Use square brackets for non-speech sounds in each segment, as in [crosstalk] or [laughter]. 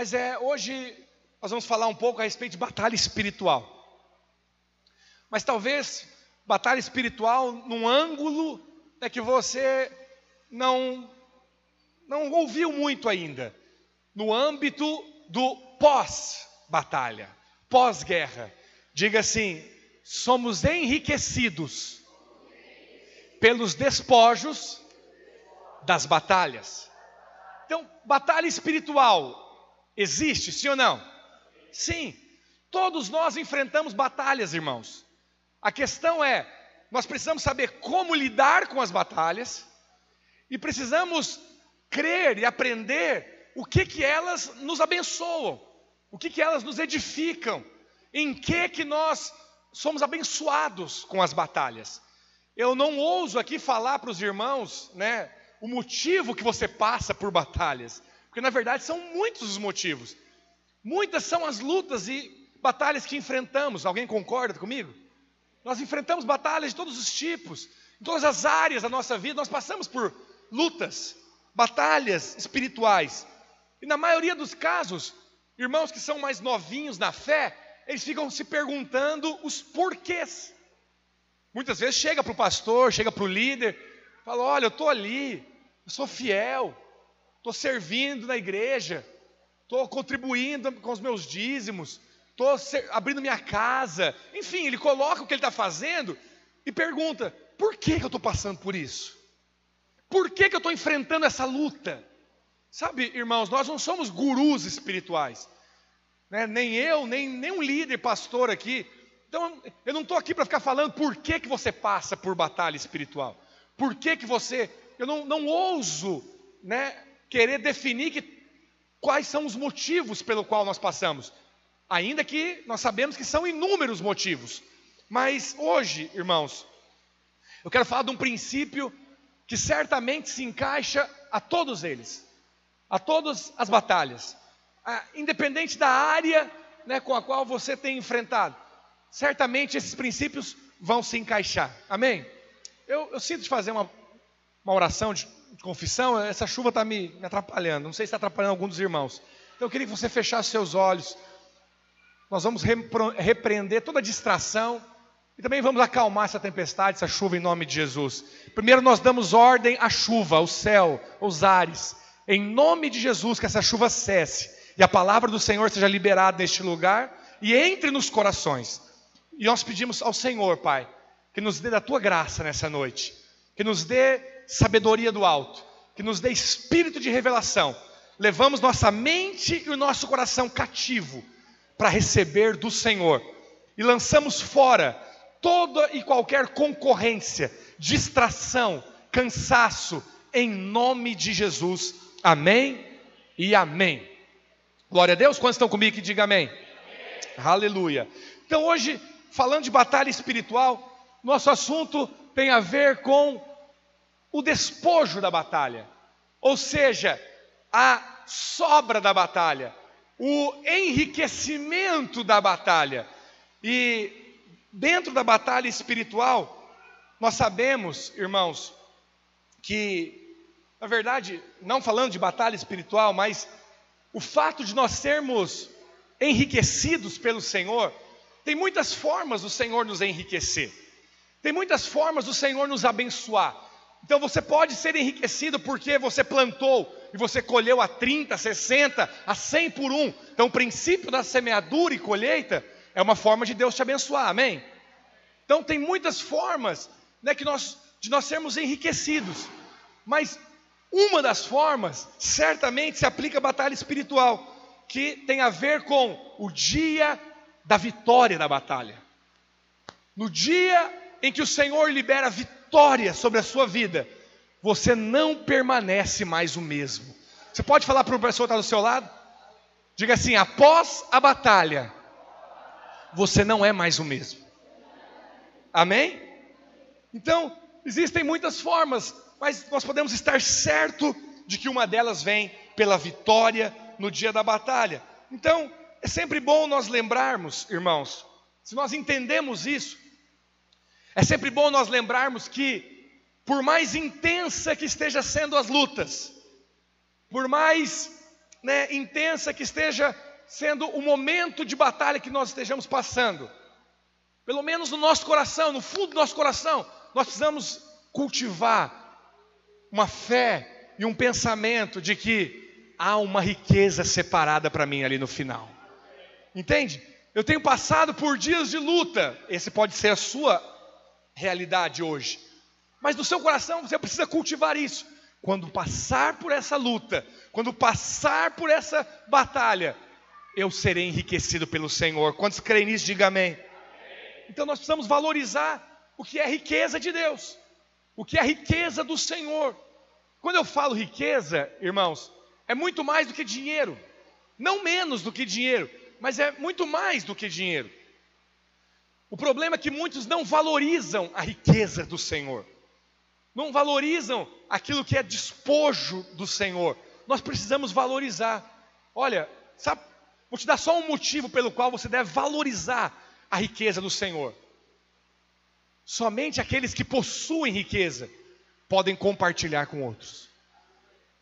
Mas é hoje nós vamos falar um pouco a respeito de batalha espiritual. Mas talvez batalha espiritual num ângulo é que você não não ouviu muito ainda, no âmbito do pós-batalha, pós-guerra. Diga assim: somos enriquecidos pelos despojos das batalhas. Então, batalha espiritual existe, sim ou não? Sim. Todos nós enfrentamos batalhas, irmãos. A questão é, nós precisamos saber como lidar com as batalhas e precisamos crer e aprender o que que elas nos abençoam, o que que elas nos edificam, em que que nós somos abençoados com as batalhas. Eu não ouso aqui falar para os irmãos, né, o motivo que você passa por batalhas, porque na verdade são muitos os motivos. Muitas são as lutas e batalhas que enfrentamos. Alguém concorda comigo? Nós enfrentamos batalhas de todos os tipos, em todas as áreas da nossa vida, nós passamos por lutas, batalhas espirituais. E na maioria dos casos, irmãos que são mais novinhos na fé, eles ficam se perguntando os porquês. Muitas vezes chega para o pastor, chega para o líder, fala: Olha, eu estou ali, eu sou fiel, estou servindo na igreja, estou contribuindo com os meus dízimos, estou abrindo minha casa. Enfim, ele coloca o que ele está fazendo e pergunta: Por que, que eu estou passando por isso? Por que, que eu estou enfrentando essa luta? Sabe, irmãos, nós não somos gurus espirituais, né? nem eu, nem nenhum líder, pastor aqui, então, eu não estou aqui para ficar falando por que, que você passa por batalha espiritual. Por que, que você. Eu não, não ouso né, querer definir que, quais são os motivos pelo qual nós passamos. Ainda que nós sabemos que são inúmeros motivos. Mas hoje, irmãos, eu quero falar de um princípio que certamente se encaixa a todos eles, a todas as batalhas, independente da área né, com a qual você tem enfrentado certamente esses princípios vão se encaixar. Amém? Eu, eu sinto de fazer uma, uma oração de, confissão, essa chuva está me, me, atrapalhando, não sei se está atrapalhando algum dos irmãos. Então eu queria que você fechasse seus olhos. Nós vamos repreender toda distração e também vamos acalmar essa tempestade, essa chuva em nome de Jesus. Primeiro nós damos ordem à chuva, ao céu, aos ares. Em nome de Jesus, que essa chuva cesse e a palavra do Senhor seja liberada neste lugar e entre nos corações. E nós pedimos ao Senhor, Pai, que nos dê da tua graça nessa noite, que nos dê sabedoria do alto, que nos dê espírito de revelação. Levamos nossa mente e o nosso coração cativo para receber do Senhor e lançamos fora toda e qualquer concorrência, distração, cansaço, em nome de Jesus. Amém e amém. Glória a Deus. Quantos estão comigo que diga amém? amém. Aleluia. Então hoje falando de batalha espiritual, nosso assunto tem a ver com o despojo da batalha, ou seja, a sobra da batalha, o enriquecimento da batalha. E dentro da batalha espiritual, nós sabemos, irmãos, que, na verdade, não falando de batalha espiritual, mas o fato de nós sermos enriquecidos pelo Senhor, tem muitas formas do Senhor nos enriquecer. Tem muitas formas do Senhor nos abençoar. Então você pode ser enriquecido porque você plantou e você colheu a 30, 60, a 100 por um. Então o princípio da semeadura e colheita é uma forma de Deus te abençoar, amém? Então tem muitas formas né, que nós, de nós sermos enriquecidos. Mas uma das formas certamente se aplica à batalha espiritual, que tem a ver com o dia da vitória na batalha. No dia em que o Senhor libera vitória sobre a sua vida, você não permanece mais o mesmo. Você pode falar para o pessoa que está do seu lado? Diga assim: após a batalha, você não é mais o mesmo. Amém? Então, existem muitas formas, mas nós podemos estar certo de que uma delas vem pela vitória no dia da batalha. Então, é sempre bom nós lembrarmos, irmãos, se nós entendemos isso, é sempre bom nós lembrarmos que, por mais intensa que esteja sendo as lutas, por mais né, intensa que esteja sendo o momento de batalha que nós estejamos passando. Pelo menos no nosso coração, no fundo do nosso coração, nós precisamos cultivar uma fé e um pensamento de que há uma riqueza separada para mim ali no final. Entende? Eu tenho passado por dias de luta, esse pode ser a sua realidade hoje. Mas no seu coração você precisa cultivar isso. Quando passar por essa luta, quando passar por essa batalha, eu serei enriquecido pelo Senhor. Quantos creem nisso, diga amém. Então nós precisamos valorizar o que é riqueza de Deus, o que é riqueza do Senhor. Quando eu falo riqueza, irmãos, é muito mais do que dinheiro, não menos do que dinheiro, mas é muito mais do que dinheiro. O problema é que muitos não valorizam a riqueza do Senhor, não valorizam aquilo que é despojo do Senhor. Nós precisamos valorizar. Olha, sabe, vou te dar só um motivo pelo qual você deve valorizar a riqueza do Senhor. Somente aqueles que possuem riqueza podem compartilhar com outros.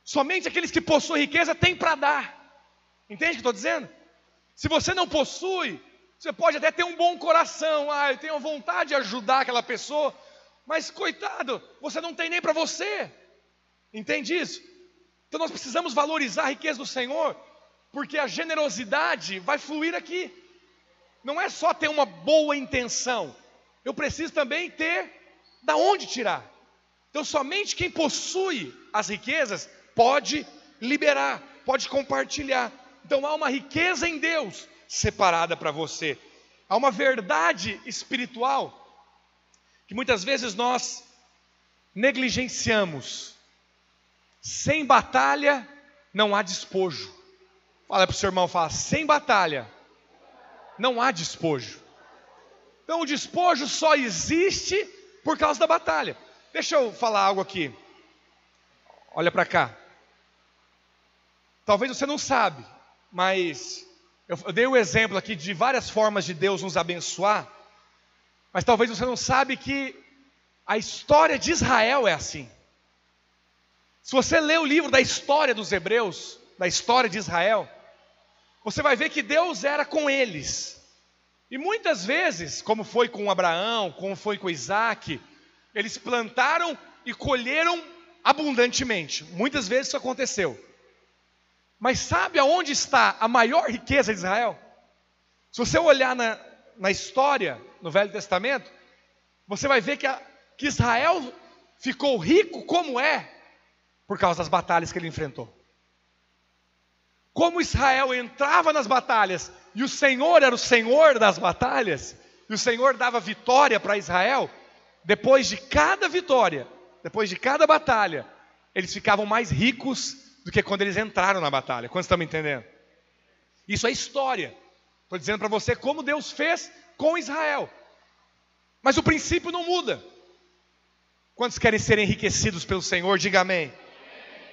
Somente aqueles que possuem riqueza têm para dar. Entende o que estou dizendo? Se você não possui, você pode até ter um bom coração, ah, eu tenho vontade de ajudar aquela pessoa, mas coitado, você não tem nem para você. Entende isso? Então nós precisamos valorizar a riqueza do Senhor, porque a generosidade vai fluir aqui. Não é só ter uma boa intenção, eu preciso também ter da onde tirar. Então somente quem possui as riquezas pode liberar, pode compartilhar. Então há uma riqueza em Deus separada para você. Há uma verdade espiritual que muitas vezes nós negligenciamos. Sem batalha não há despojo. Fala para o seu irmão, fala, sem batalha não há despojo. Então o despojo só existe por causa da batalha. Deixa eu falar algo aqui. Olha para cá. Talvez você não sabe, mas eu dei o um exemplo aqui de várias formas de Deus nos abençoar, mas talvez você não sabe que a história de Israel é assim. Se você ler o livro da história dos hebreus, da história de Israel, você vai ver que Deus era com eles. E muitas vezes, como foi com Abraão, como foi com Isaac, eles plantaram e colheram abundantemente. Muitas vezes isso aconteceu. Mas sabe aonde está a maior riqueza de Israel? Se você olhar na, na história, no Velho Testamento, você vai ver que, a, que Israel ficou rico como é, por causa das batalhas que ele enfrentou. Como Israel entrava nas batalhas e o Senhor era o Senhor das batalhas, e o Senhor dava vitória para Israel, depois de cada vitória, depois de cada batalha, eles ficavam mais ricos do que quando eles entraram na batalha. Quantos estão me entendendo? Isso é história. Estou dizendo para você como Deus fez com Israel. Mas o princípio não muda. Quantos querem ser enriquecidos pelo Senhor? Diga amém.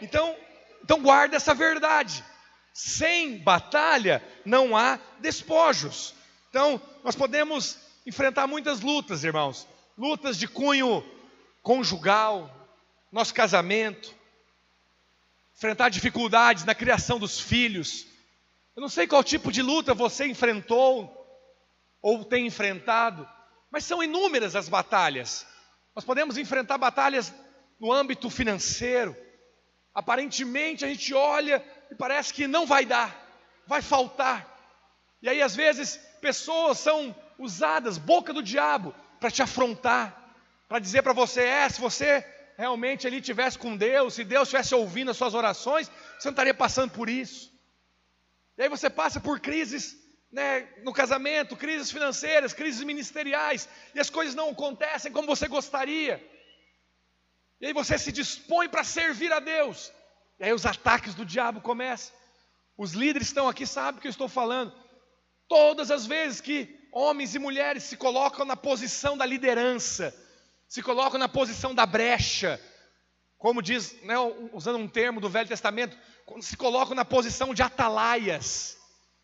Então, então guarda essa verdade. Sem batalha não há despojos. Então, nós podemos enfrentar muitas lutas, irmãos. Lutas de cunho conjugal, nosso casamento, enfrentar dificuldades na criação dos filhos. Eu não sei qual tipo de luta você enfrentou ou tem enfrentado, mas são inúmeras as batalhas. Nós podemos enfrentar batalhas no âmbito financeiro. Aparentemente a gente olha e parece que não vai dar, vai faltar. E aí às vezes pessoas são usadas, boca do diabo, para te afrontar, para dizer para você: é, se você realmente ali tivesse com Deus, se Deus estivesse ouvindo as suas orações, você não estaria passando por isso. E aí você passa por crises né, no casamento, crises financeiras, crises ministeriais, e as coisas não acontecem como você gostaria. E aí você se dispõe para servir a Deus. E aí os ataques do diabo começam. Os líderes estão aqui, sabem o que eu estou falando. Todas as vezes que homens e mulheres se colocam na posição da liderança, se colocam na posição da brecha, como diz, né, usando um termo do Velho Testamento, se colocam na posição de atalaias,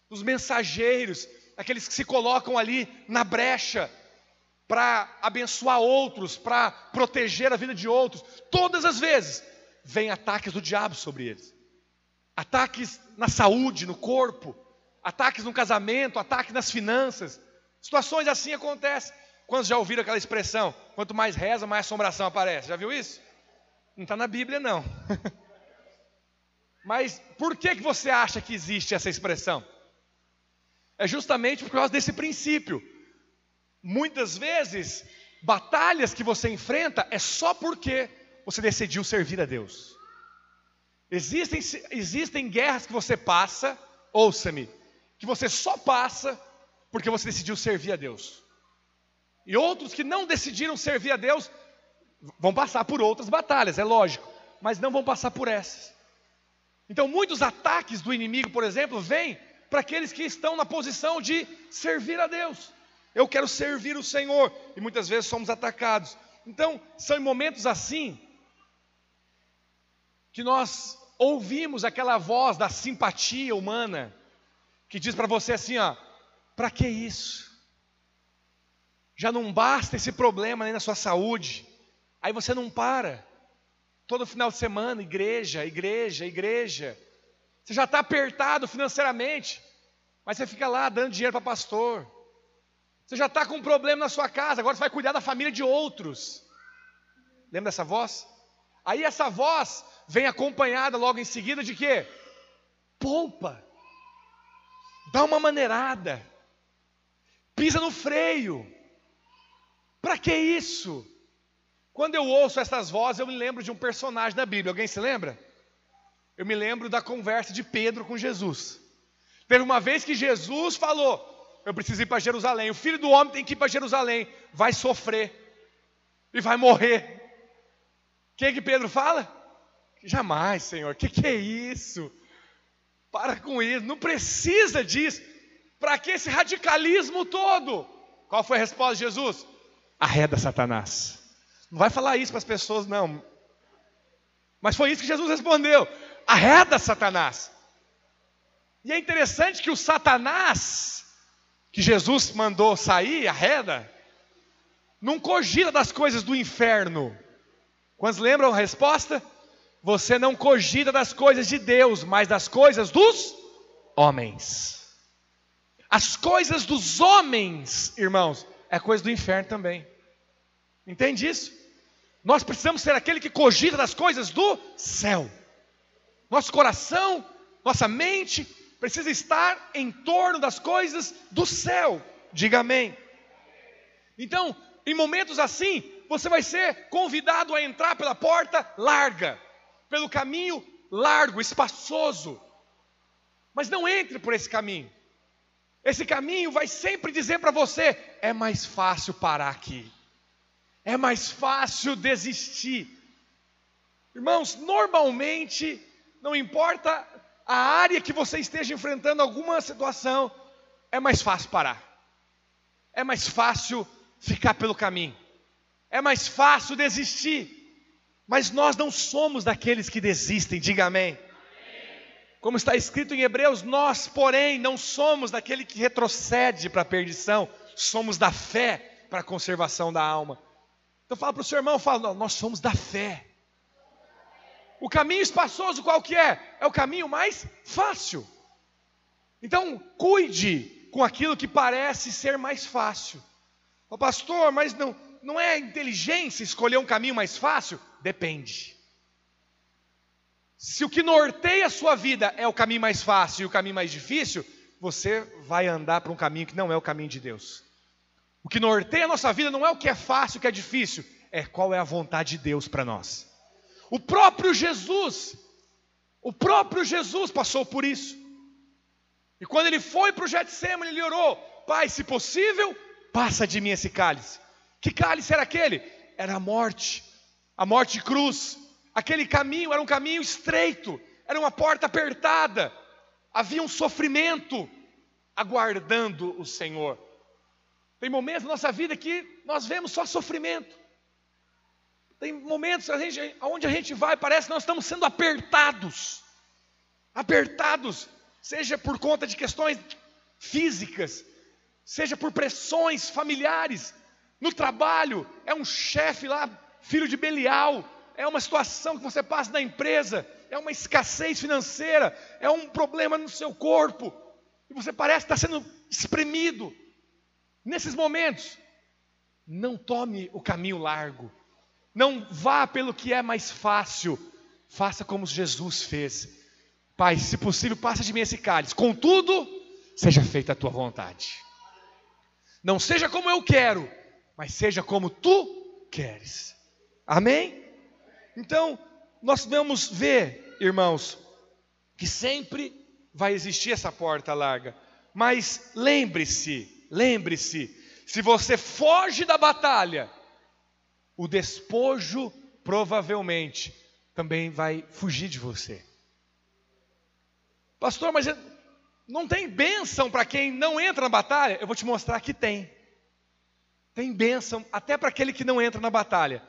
os mensageiros, aqueles que se colocam ali na brecha para abençoar outros, para proteger a vida de outros, todas as vezes vem ataques do diabo sobre eles. ataques na saúde, no corpo, ataques no casamento, ataques nas finanças. Situações assim acontecem. Quantos já ouviram aquela expressão? Quanto mais reza, mais assombração aparece. Já viu isso? Não está na Bíblia, não. [laughs] Mas por que, que você acha que existe essa expressão? É justamente por causa desse princípio. Muitas vezes, batalhas que você enfrenta é só porque você decidiu servir a Deus. Existem, existem guerras que você passa, ouça-me, que você só passa porque você decidiu servir a Deus. E outros que não decidiram servir a Deus vão passar por outras batalhas, é lógico, mas não vão passar por essas. Então, muitos ataques do inimigo, por exemplo, vêm para aqueles que estão na posição de servir a Deus. Eu quero servir o Senhor, e muitas vezes somos atacados. Então, são em momentos assim que nós ouvimos aquela voz da simpatia humana que diz para você assim, ó, para que isso? Já não basta esse problema nem na sua saúde. Aí você não para. Todo final de semana, igreja, igreja, igreja. Você já está apertado financeiramente, mas você fica lá dando dinheiro para pastor. Você já está com um problema na sua casa, agora você vai cuidar da família de outros. Lembra dessa voz? Aí essa voz vem acompanhada logo em seguida de quê? Poupa. Dá uma maneirada. Pisa no freio. Para que isso? Quando eu ouço essas vozes, eu me lembro de um personagem da Bíblia. Alguém se lembra? Eu me lembro da conversa de Pedro com Jesus. Teve uma vez que Jesus falou: Eu preciso ir para Jerusalém. O filho do homem tem que ir para Jerusalém. Vai sofrer e vai morrer. O que, que Pedro fala? Jamais, Senhor. O que, que é isso? Para com isso. Não precisa disso. Para que esse radicalismo todo? Qual foi a resposta de Jesus? Arreda Satanás. Não vai falar isso para as pessoas, não. Mas foi isso que Jesus respondeu: arreda Satanás. E é interessante que o Satanás, que Jesus mandou sair, arreda, não cogita das coisas do inferno. Quantos lembram a resposta? Você não cogita das coisas de Deus, mas das coisas dos homens. As coisas dos homens, irmãos, é coisa do inferno também. Entende isso? Nós precisamos ser aquele que cogita das coisas do céu. Nosso coração, nossa mente precisa estar em torno das coisas do céu. Diga amém. Então, em momentos assim, você vai ser convidado a entrar pela porta larga, pelo caminho largo, espaçoso. Mas não entre por esse caminho. Esse caminho vai sempre dizer para você: é mais fácil parar aqui é mais fácil desistir. Irmãos, normalmente, não importa a área que você esteja enfrentando alguma situação, é mais fácil parar. É mais fácil ficar pelo caminho. É mais fácil desistir. Mas nós não somos daqueles que desistem, diga amém. Como está escrito em Hebreus, nós, porém, não somos daquele que retrocede para a perdição, somos da fé para a conservação da alma. Então fala para o seu irmão, fala, nós somos da fé. O caminho espaçoso qual que é? É o caminho mais fácil. Então, cuide com aquilo que parece ser mais fácil. O pastor, mas não, não é inteligência escolher um caminho mais fácil? Depende. Se o que norteia a sua vida é o caminho mais fácil e o caminho mais difícil, você vai andar para um caminho que não é o caminho de Deus. O que norteia a nossa vida não é o que é fácil, o que é difícil, é qual é a vontade de Deus para nós. O próprio Jesus, o próprio Jesus passou por isso. E quando ele foi para o Getsemane, ele orou: Pai, se possível, passa de mim esse cálice. Que cálice era aquele? Era a morte, a morte de cruz. Aquele caminho era um caminho estreito, era uma porta apertada, havia um sofrimento aguardando o Senhor. Tem momentos na nossa vida que nós vemos só sofrimento. Tem momentos a gente, onde a gente vai, parece que nós estamos sendo apertados. Apertados, seja por conta de questões físicas, seja por pressões familiares. No trabalho, é um chefe lá, filho de Belial, é uma situação que você passa na empresa, é uma escassez financeira, é um problema no seu corpo, e você parece estar sendo espremido. Nesses momentos, não tome o caminho largo, não vá pelo que é mais fácil, faça como Jesus fez. Pai, se possível, passa de mim esse cálice, contudo, seja feita a tua vontade. Não seja como eu quero, mas seja como tu queres. Amém? Então, nós vamos ver, irmãos, que sempre vai existir essa porta larga. Mas lembre-se, lembre-se, se você foge da batalha, o despojo provavelmente também vai fugir de você. Pastor, mas não tem bênção para quem não entra na batalha? Eu vou te mostrar que tem. Tem bênção até para aquele que não entra na batalha.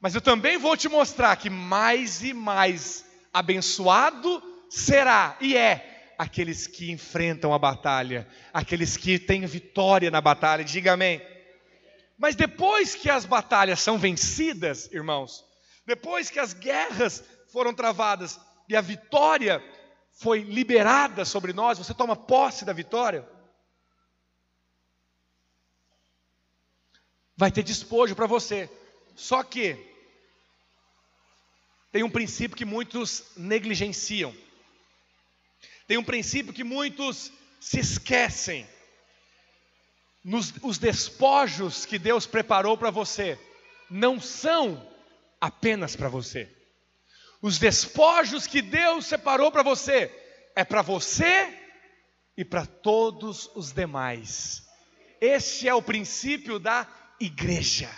Mas eu também vou te mostrar que mais e mais abençoado será e é aqueles que enfrentam a batalha, aqueles que têm vitória na batalha. Diga amém. Mas depois que as batalhas são vencidas, irmãos, depois que as guerras foram travadas e a vitória foi liberada sobre nós, você toma posse da vitória. Vai ter despojo para você. Só que tem um princípio que muitos negligenciam. Tem um princípio que muitos se esquecem. Nos, os despojos que Deus preparou para você não são apenas para você. Os despojos que Deus separou para você é para você e para todos os demais. Este é o princípio da igreja.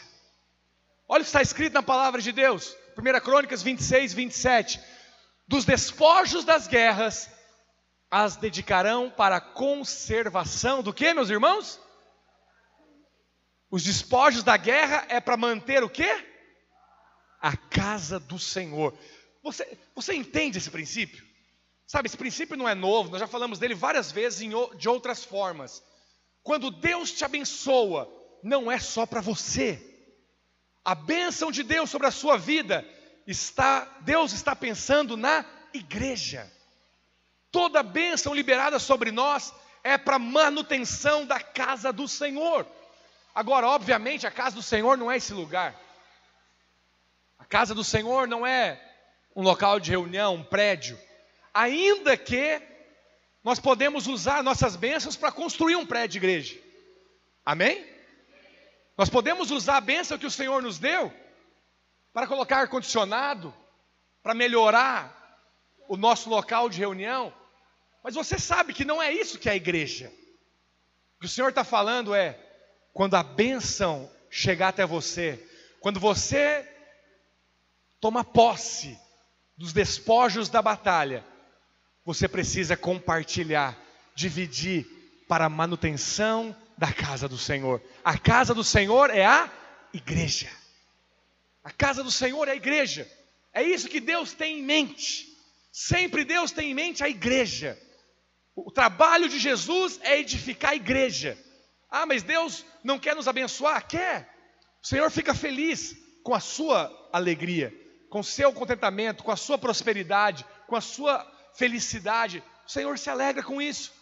Olha o que está escrito na palavra de Deus, 1 Crônicas 26, 27. Dos despojos das guerras, as dedicarão para a conservação do que, meus irmãos? Os despojos da guerra é para manter o que? A casa do Senhor. Você, você entende esse princípio? Sabe, esse princípio não é novo, nós já falamos dele várias vezes em, de outras formas. Quando Deus te abençoa, não é só para você. A bênção de Deus sobre a sua vida está, Deus está pensando na igreja. Toda bênção liberada sobre nós é para manutenção da casa do Senhor. Agora, obviamente, a casa do Senhor não é esse lugar. A casa do Senhor não é um local de reunião, um prédio. Ainda que nós podemos usar nossas bênçãos para construir um prédio de igreja. Amém? Nós podemos usar a bênção que o Senhor nos deu para colocar ar-condicionado, para melhorar o nosso local de reunião, mas você sabe que não é isso que é a igreja. O que o Senhor está falando é: quando a bênção chegar até você, quando você toma posse dos despojos da batalha, você precisa compartilhar, dividir para a manutenção da casa do Senhor. A casa do Senhor é a igreja. A casa do Senhor é a igreja. É isso que Deus tem em mente. Sempre Deus tem em mente a igreja. O trabalho de Jesus é edificar a igreja. Ah, mas Deus não quer nos abençoar? Quer. O Senhor fica feliz com a sua alegria, com o seu contentamento, com a sua prosperidade, com a sua felicidade. O Senhor se alegra com isso.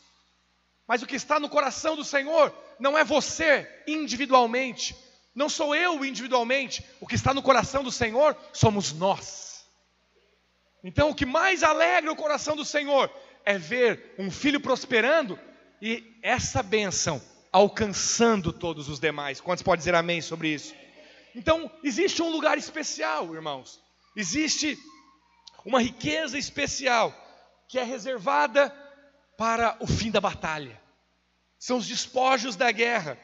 Mas o que está no coração do Senhor não é você individualmente, não sou eu individualmente, o que está no coração do Senhor somos nós. Então, o que mais alegra o coração do Senhor é ver um filho prosperando e essa bênção alcançando todos os demais. Quantos podem dizer amém sobre isso? Então, existe um lugar especial, irmãos. Existe uma riqueza especial que é reservada para o fim da batalha. São os despojos da guerra.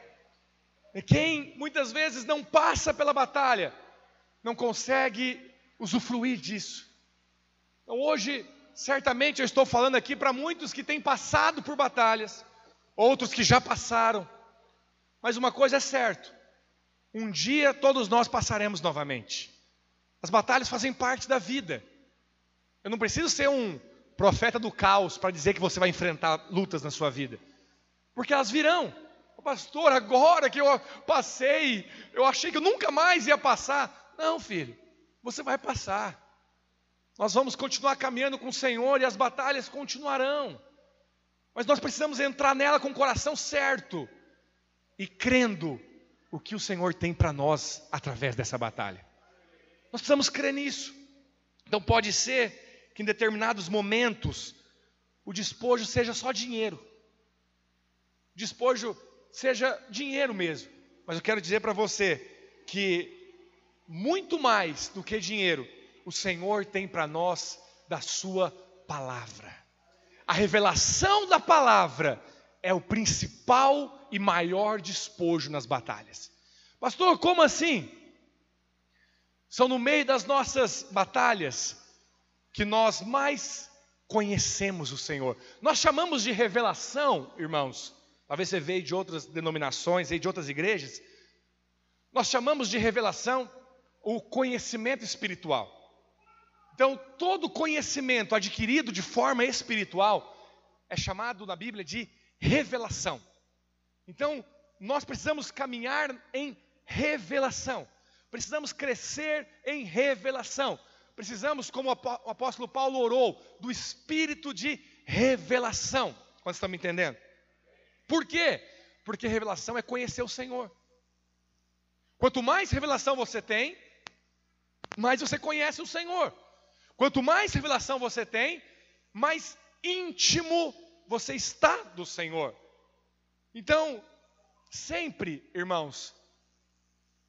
Quem muitas vezes não passa pela batalha, não consegue usufruir disso. Então, hoje, certamente eu estou falando aqui para muitos que têm passado por batalhas, outros que já passaram. Mas uma coisa é certa: um dia todos nós passaremos novamente. As batalhas fazem parte da vida. Eu não preciso ser um profeta do caos para dizer que você vai enfrentar lutas na sua vida, porque elas virão. Pastor, agora que eu passei, eu achei que eu nunca mais ia passar. Não, filho, você vai passar. Nós vamos continuar caminhando com o Senhor e as batalhas continuarão. Mas nós precisamos entrar nela com o coração certo e crendo o que o Senhor tem para nós através dessa batalha. Nós precisamos crer nisso. Então pode ser que em determinados momentos o despojo seja só dinheiro. O despojo seja dinheiro mesmo. Mas eu quero dizer para você que muito mais do que dinheiro, o Senhor tem para nós da sua palavra. A revelação da palavra é o principal e maior despojo nas batalhas. Pastor, como assim? São no meio das nossas batalhas que nós mais conhecemos o Senhor. Nós chamamos de revelação, irmãos. Talvez você veio de outras denominações, de outras igrejas. Nós chamamos de revelação o conhecimento espiritual. Então, todo conhecimento adquirido de forma espiritual é chamado na Bíblia de revelação. Então, nós precisamos caminhar em revelação, precisamos crescer em revelação, precisamos, como o apóstolo Paulo orou, do espírito de revelação. Quantos estão me entendendo? Por quê? Porque revelação é conhecer o Senhor. Quanto mais revelação você tem, mais você conhece o Senhor. Quanto mais revelação você tem, mais íntimo você está do Senhor. Então, sempre, irmãos,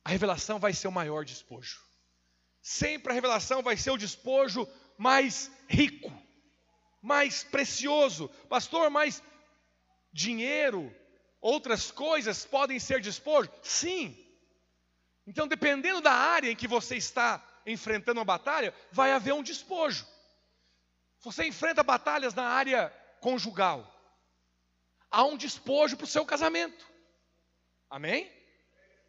a revelação vai ser o maior despojo. Sempre a revelação vai ser o despojo mais rico, mais precioso. Pastor, mas dinheiro, outras coisas podem ser despojo? Sim. Então, dependendo da área em que você está enfrentando uma batalha, vai haver um despojo. Você enfrenta batalhas na área conjugal, há um despojo para o seu casamento. Amém?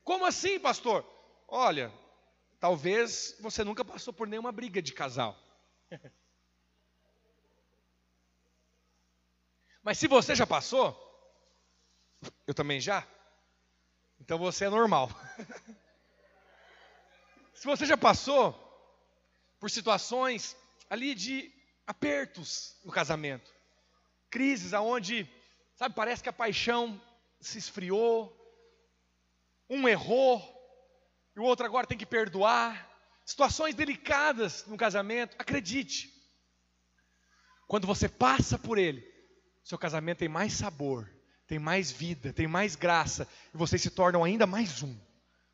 Como assim, pastor? Olha, talvez você nunca passou por nenhuma briga de casal. [laughs] Mas se você já passou, eu também já, então você é normal. [laughs] Se você já passou por situações ali de apertos no casamento, crises aonde, sabe, parece que a paixão se esfriou, um errou, e o outro agora tem que perdoar, situações delicadas no casamento, acredite, quando você passa por ele, seu casamento tem mais sabor, tem mais vida, tem mais graça, e vocês se tornam ainda mais um.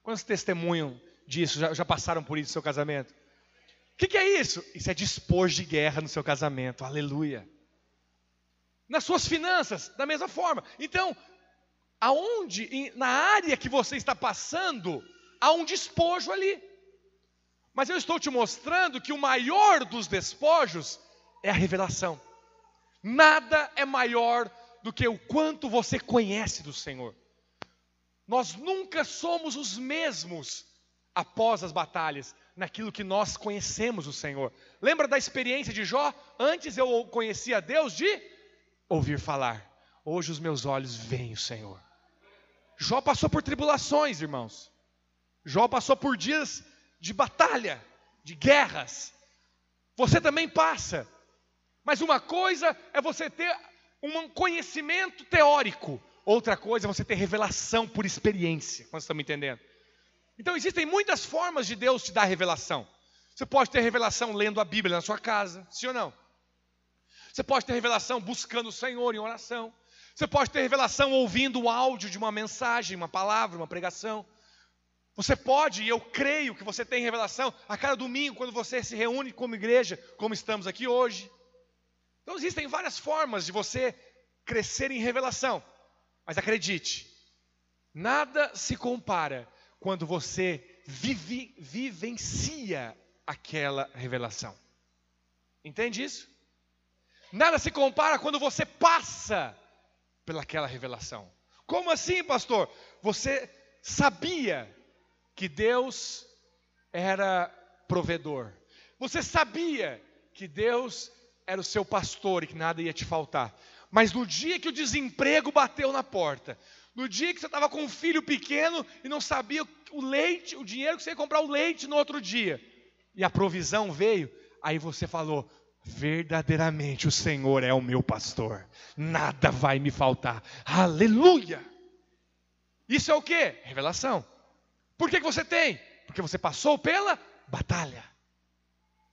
Quantos testemunham disso? Já, já passaram por isso no seu casamento? O que, que é isso? Isso é dispor de guerra no seu casamento. Aleluia. Nas suas finanças, da mesma forma. Então, aonde, na área que você está passando, há um despojo ali. Mas eu estou te mostrando que o maior dos despojos é a revelação. Nada é maior do que o quanto você conhece do Senhor. Nós nunca somos os mesmos após as batalhas, naquilo que nós conhecemos o Senhor. Lembra da experiência de Jó? Antes eu conhecia Deus de ouvir falar. Hoje os meus olhos veem o Senhor. Jó passou por tribulações, irmãos. Jó passou por dias de batalha, de guerras. Você também passa. Mas uma coisa é você ter um conhecimento teórico, outra coisa é você ter revelação por experiência. Quando você está me entendendo? Então existem muitas formas de Deus te dar revelação. Você pode ter revelação lendo a Bíblia na sua casa, sim ou não? Você pode ter revelação buscando o Senhor em oração. Você pode ter revelação ouvindo o áudio de uma mensagem, uma palavra, uma pregação. Você pode, e eu creio que você tem revelação a cada domingo, quando você se reúne como igreja, como estamos aqui hoje. Então existem várias formas de você crescer em revelação. Mas acredite, nada se compara quando você vive, vivencia aquela revelação. Entende isso? Nada se compara quando você passa pelaquela revelação. Como assim, pastor? Você sabia que Deus era provedor. Você sabia que Deus era o seu pastor e que nada ia te faltar. Mas no dia que o desemprego bateu na porta, no dia que você estava com um filho pequeno e não sabia o leite, o dinheiro que você ia comprar o leite no outro dia. e a provisão veio, aí você falou: verdadeiramente o Senhor é o meu pastor, nada vai me faltar. Aleluia! Isso é o que? Revelação. Por que, que você tem? Porque você passou pela batalha.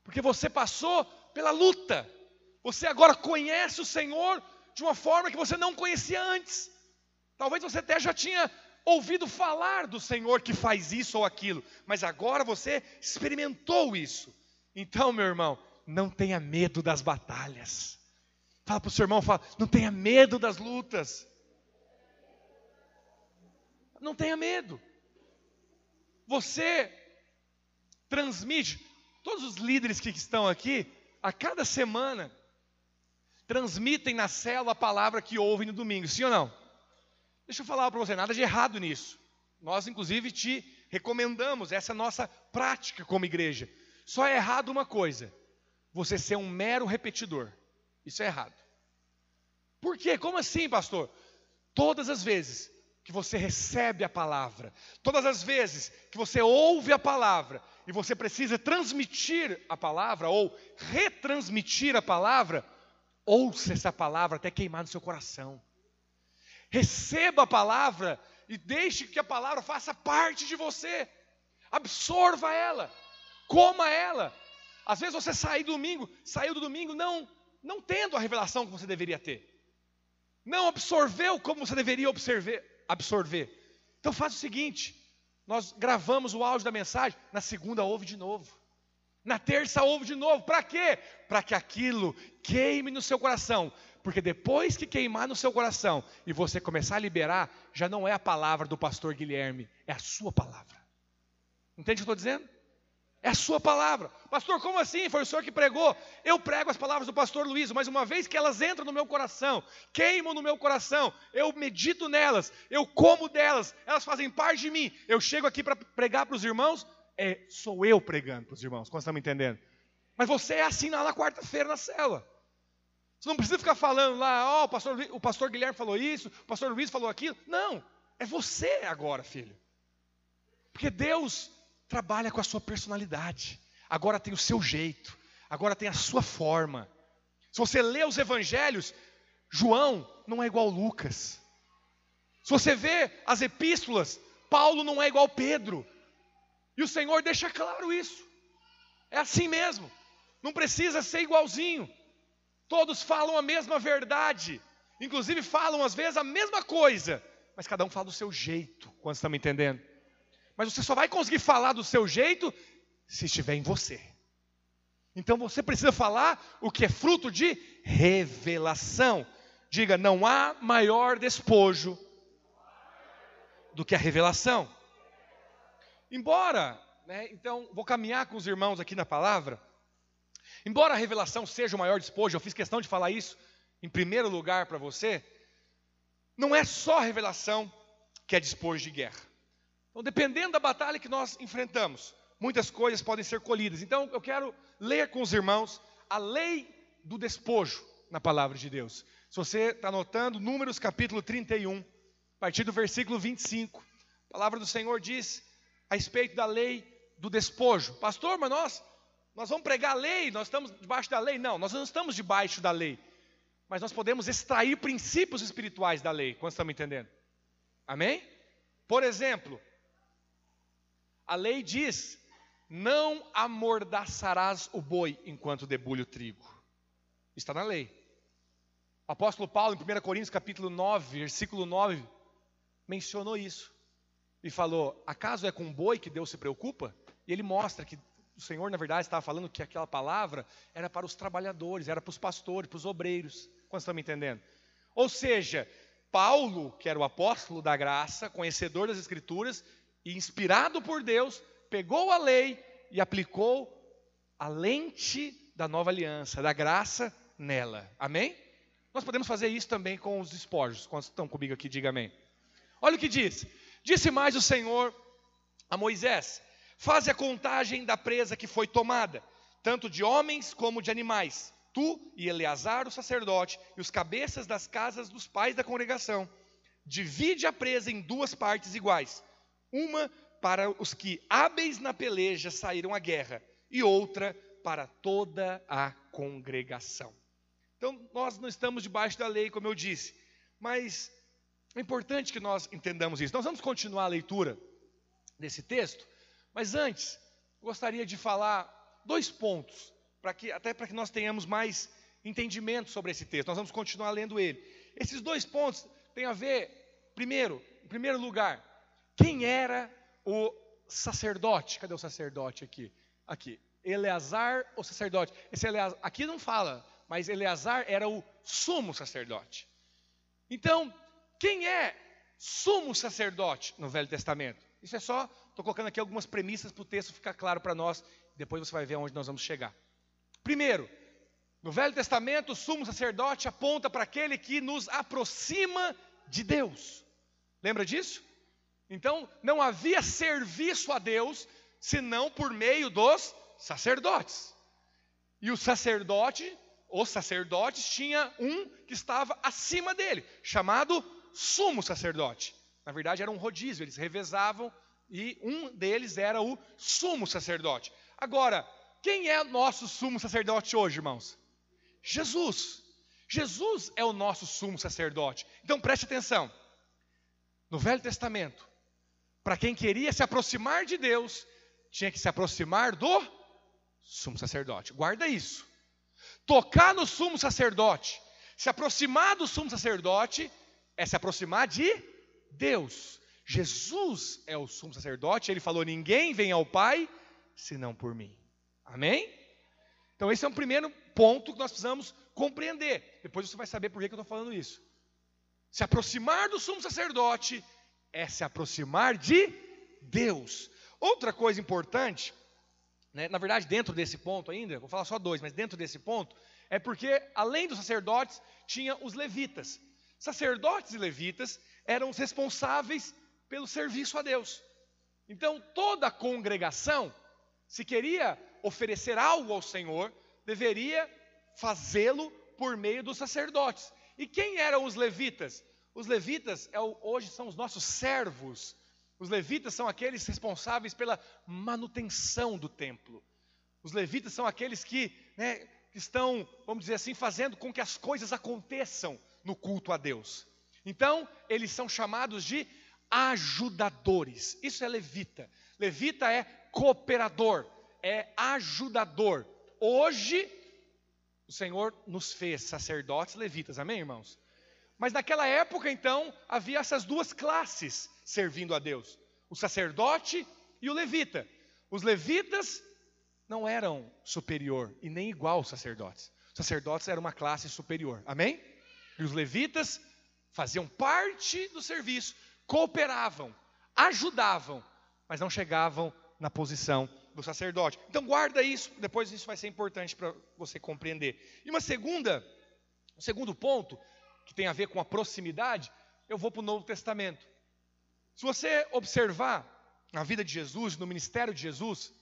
Porque você passou pela luta. Você agora conhece o Senhor de uma forma que você não conhecia antes. Talvez você até já tinha ouvido falar do Senhor que faz isso ou aquilo, mas agora você experimentou isso. Então, meu irmão, não tenha medo das batalhas. Fala para o seu irmão, fala, não tenha medo das lutas. Não tenha medo. Você transmite, todos os líderes que estão aqui, a cada semana, transmitem na célula a palavra que ouvem no domingo, sim ou não? Deixa eu falar para você, nada de errado nisso. Nós, inclusive, te recomendamos essa nossa prática como igreja. Só é errado uma coisa: você ser um mero repetidor. Isso é errado. Por quê? Como assim, pastor? Todas as vezes que você recebe a palavra, todas as vezes que você ouve a palavra e você precisa transmitir a palavra ou retransmitir a palavra, ouça essa palavra até queimar no seu coração receba a palavra e deixe que a palavra faça parte de você. Absorva ela, coma ela. Às vezes você sai domingo, saiu do domingo não não tendo a revelação que você deveria ter. Não absorveu como você deveria absorver, absorver. Então faz o seguinte, nós gravamos o áudio da mensagem, na segunda ouve de novo. Na terça ouve de novo. Para quê? Para que aquilo queime no seu coração, porque depois que queimar no seu coração e você começar a liberar, já não é a palavra do pastor Guilherme, é a sua palavra. Entende o que eu estou dizendo? É a sua palavra. Pastor, como assim? Foi o senhor que pregou. Eu prego as palavras do pastor Luiz, mas uma vez que elas entram no meu coração, queimam no meu coração, eu medito nelas, eu como delas, elas fazem parte de mim. Eu chego aqui para pregar para os irmãos, é, sou eu pregando para os irmãos, como estão me entendendo? Mas você é assim lá na quarta-feira na cela. Você não precisa ficar falando lá, ó, oh, o, pastor, o pastor Guilherme falou isso, o pastor Luiz falou aquilo. Não, é você agora, filho. Porque Deus trabalha com a sua personalidade. Agora tem o seu jeito, agora tem a sua forma. Se você lê os evangelhos, João não é igual Lucas. Se você vê as epístolas, Paulo não é igual Pedro. E o Senhor deixa claro isso. É assim mesmo. Não precisa ser igualzinho. Todos falam a mesma verdade, inclusive falam às vezes a mesma coisa, mas cada um fala do seu jeito, quando está me entendendo. Mas você só vai conseguir falar do seu jeito se estiver em você. Então você precisa falar o que é fruto de revelação. Diga, não há maior despojo do que a revelação. Embora, né, então, vou caminhar com os irmãos aqui na palavra. Embora a revelação seja o maior despojo, eu fiz questão de falar isso em primeiro lugar para você, não é só a revelação que é despojo de guerra. Então, dependendo da batalha que nós enfrentamos, muitas coisas podem ser colhidas. Então, eu quero ler com os irmãos a lei do despojo na palavra de Deus. Se você está anotando, Números capítulo 31, a partir do versículo 25, a palavra do Senhor diz a respeito da lei do despojo. Pastor, mas nós nós vamos pregar a lei, nós estamos debaixo da lei. Não, nós não estamos debaixo da lei. Mas nós podemos extrair princípios espirituais da lei. Quantos estão me entendendo? Amém? Por exemplo, a lei diz: não amordaçarás o boi enquanto debulha o trigo. Está na lei. O apóstolo Paulo, em 1 Coríntios capítulo 9, versículo 9, mencionou isso. E falou: acaso é com o boi que Deus se preocupa? E ele mostra que o Senhor, na verdade, estava falando que aquela palavra era para os trabalhadores, era para os pastores, para os obreiros. Quantos estão me entendendo? Ou seja, Paulo, que era o apóstolo da graça, conhecedor das Escrituras, e inspirado por Deus, pegou a lei e aplicou a lente da nova aliança, da graça nela. Amém? Nós podemos fazer isso também com os despojos. Quantos estão comigo aqui, diga amém. Olha o que diz: Disse mais o Senhor a Moisés: Faze a contagem da presa que foi tomada, tanto de homens como de animais. Tu e Eleazar, o sacerdote, e os cabeças das casas dos pais da congregação. Divide a presa em duas partes iguais. Uma para os que, hábeis na peleja, saíram à guerra, e outra para toda a congregação. Então, nós não estamos debaixo da lei, como eu disse, mas é importante que nós entendamos isso. Nós vamos continuar a leitura desse texto, mas antes, gostaria de falar dois pontos, para que, até para que nós tenhamos mais entendimento sobre esse texto. Nós vamos continuar lendo ele. Esses dois pontos têm a ver, primeiro, em primeiro lugar, quem era o sacerdote? Cadê o sacerdote aqui? Aqui. Eleazar, o sacerdote. Esse Eleazar, aqui não fala, mas Eleazar era o sumo sacerdote. Então, quem é sumo sacerdote no Velho Testamento? Isso é só, estou colocando aqui algumas premissas para o texto ficar claro para nós, depois você vai ver onde nós vamos chegar. Primeiro, no Velho Testamento, o sumo sacerdote aponta para aquele que nos aproxima de Deus. Lembra disso? Então, não havia serviço a Deus senão por meio dos sacerdotes. E o sacerdote, os sacerdotes, tinha um que estava acima dele, chamado sumo sacerdote. Na verdade, era um rodízio, eles revezavam e um deles era o sumo sacerdote. Agora, quem é nosso sumo sacerdote hoje, irmãos? Jesus. Jesus é o nosso sumo sacerdote. Então preste atenção. No Velho Testamento, para quem queria se aproximar de Deus, tinha que se aproximar do sumo sacerdote. Guarda isso. Tocar no sumo sacerdote, se aproximar do sumo sacerdote, é se aproximar de Deus. Jesus é o sumo sacerdote, ele falou: Ninguém vem ao Pai senão por mim. Amém? Então, esse é um primeiro ponto que nós precisamos compreender. Depois você vai saber por que eu estou falando isso. Se aproximar do sumo sacerdote é se aproximar de Deus. Outra coisa importante, né, na verdade, dentro desse ponto ainda, vou falar só dois, mas dentro desse ponto, é porque além dos sacerdotes, tinha os levitas. Sacerdotes e levitas eram os responsáveis pelo serviço a Deus. Então, toda congregação, se queria oferecer algo ao Senhor, deveria fazê-lo por meio dos sacerdotes. E quem eram os levitas? Os levitas é hoje são os nossos servos. Os levitas são aqueles responsáveis pela manutenção do templo. Os levitas são aqueles que, né, que estão, vamos dizer assim, fazendo com que as coisas aconteçam no culto a Deus. Então, eles são chamados de ajudadores. Isso é levita. Levita é cooperador, é ajudador. Hoje, o Senhor nos fez sacerdotes levitas, amém, irmãos? Mas naquela época, então, havia essas duas classes servindo a Deus: o sacerdote e o levita. Os levitas não eram superior e nem igual aos sacerdotes. Os sacerdotes eram uma classe superior, amém? E os levitas faziam parte do serviço, cooperavam, ajudavam, mas não chegavam na posição do sacerdote. Então guarda isso, depois isso vai ser importante para você compreender. E uma segunda, um segundo ponto que tem a ver com a proximidade, eu vou para o Novo Testamento. Se você observar na vida de Jesus, no ministério de Jesus,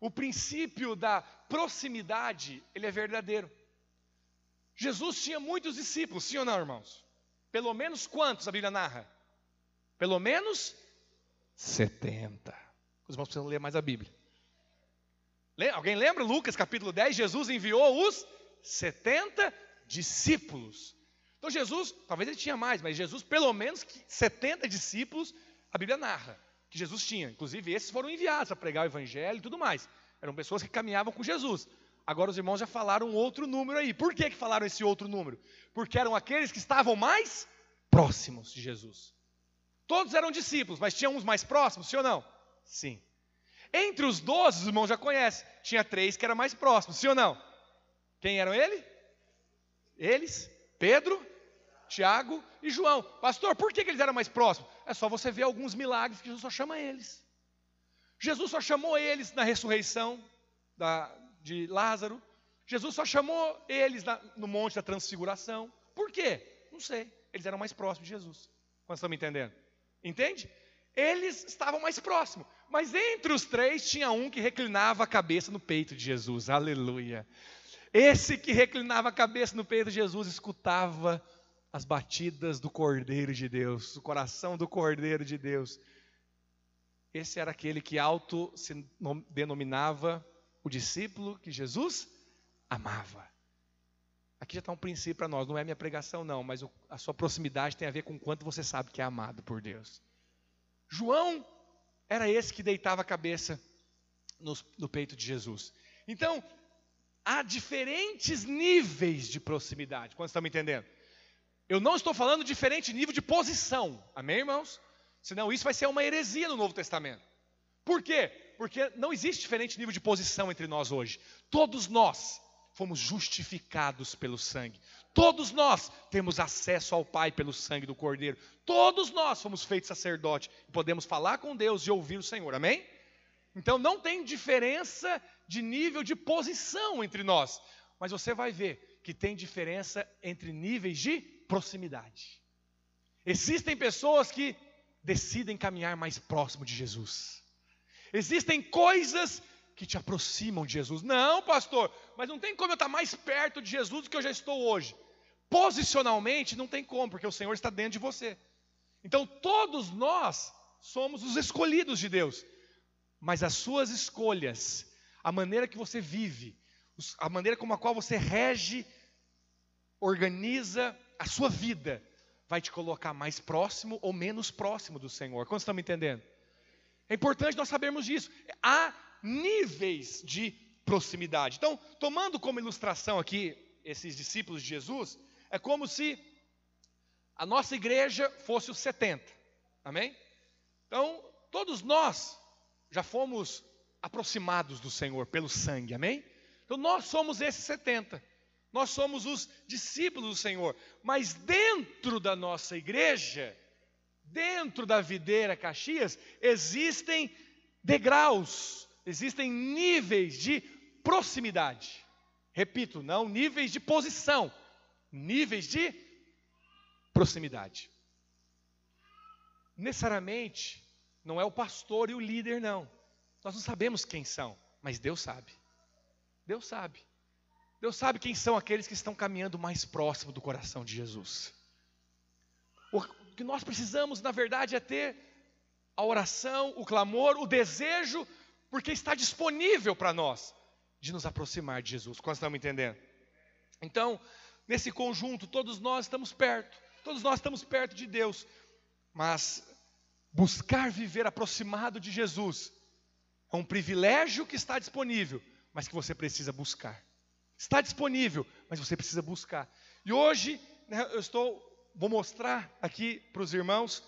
o princípio da proximidade, ele é verdadeiro. Jesus tinha muitos discípulos, sim ou não, irmãos? Pelo menos quantos a Bíblia narra? Pelo menos 70. Os irmãos precisam ler mais a Bíblia. Alguém lembra? Lucas capítulo 10, Jesus enviou os 70 discípulos. Então Jesus, talvez ele tinha mais, mas Jesus, pelo menos 70 discípulos, a Bíblia narra que Jesus tinha. Inclusive, esses foram enviados a pregar o evangelho e tudo mais. Eram pessoas que caminhavam com Jesus. Agora os irmãos já falaram outro número aí. Por que, que falaram esse outro número? Porque eram aqueles que estavam mais próximos de Jesus. Todos eram discípulos, mas tinha uns mais próximos, sim ou não? Sim. Entre os doze, os irmãos já conhecem, tinha três que eram mais próximos, sim ou não? Quem eram ele? Eles, Pedro, Tiago e João. Pastor, por que, eles eram mais próximos? É só você ver alguns milagres que Jesus só chama eles. Jesus só chamou eles na ressurreição da, de Lázaro. Jesus só chamou eles na, no monte da transfiguração. Por quê? Não sei. Eles eram mais próximos de Jesus. Quando estão me entendendo? Entende? Eles estavam mais próximos. Mas entre os três tinha um que reclinava a cabeça no peito de Jesus. Aleluia. Esse que reclinava a cabeça no peito de Jesus escutava as batidas do Cordeiro de Deus, o coração do Cordeiro de Deus. Esse era aquele que auto se denominava o discípulo que Jesus amava. Aqui já está um princípio para nós, não é minha pregação, não, mas a sua proximidade tem a ver com quanto você sabe que é amado por Deus. João era esse que deitava a cabeça no, no peito de Jesus. Então, há diferentes níveis de proximidade. Quantos estão me entendendo? Eu não estou falando diferente nível de posição. Amém, irmãos? Senão isso vai ser uma heresia no Novo Testamento. Por quê? Porque não existe diferente nível de posição entre nós hoje. Todos nós fomos justificados pelo sangue. Todos nós temos acesso ao Pai pelo sangue do Cordeiro. Todos nós fomos feitos sacerdote e podemos falar com Deus e ouvir o Senhor. Amém? Então não tem diferença de nível de posição entre nós, mas você vai ver que tem diferença entre níveis de proximidade. Existem pessoas que decidem caminhar mais próximo de Jesus. Existem coisas que te aproximam de Jesus. Não, pastor, mas não tem como eu estar mais perto de Jesus do que eu já estou hoje. Posicionalmente, não tem como, porque o Senhor está dentro de você. Então, todos nós somos os escolhidos de Deus mas as suas escolhas, a maneira que você vive, a maneira como a qual você rege, organiza a sua vida, vai te colocar mais próximo ou menos próximo do Senhor. Quantos estão me entendendo? É importante nós sabermos disso. Há níveis de proximidade. Então, tomando como ilustração aqui esses discípulos de Jesus, é como se a nossa igreja fosse os 70. Amém? Então, todos nós já fomos aproximados do Senhor pelo sangue, amém? Então nós somos esses 70. Nós somos os discípulos do Senhor, mas dentro da nossa igreja, dentro da videira Caxias, existem degraus, existem níveis de proximidade. Repito, não níveis de posição, níveis de proximidade. Necessariamente, não é o pastor e o líder, não. Nós não sabemos quem são, mas Deus sabe. Deus sabe. Deus sabe quem são aqueles que estão caminhando mais próximo do coração de Jesus. O que nós precisamos, na verdade, é ter a oração, o clamor, o desejo, porque está disponível para nós de nos aproximar de Jesus. Quantos me entendendo? Então, nesse conjunto, todos nós estamos perto, todos nós estamos perto de Deus, mas Buscar viver aproximado de Jesus é um privilégio que está disponível, mas que você precisa buscar. Está disponível, mas você precisa buscar. E hoje né, eu estou, vou mostrar aqui para os irmãos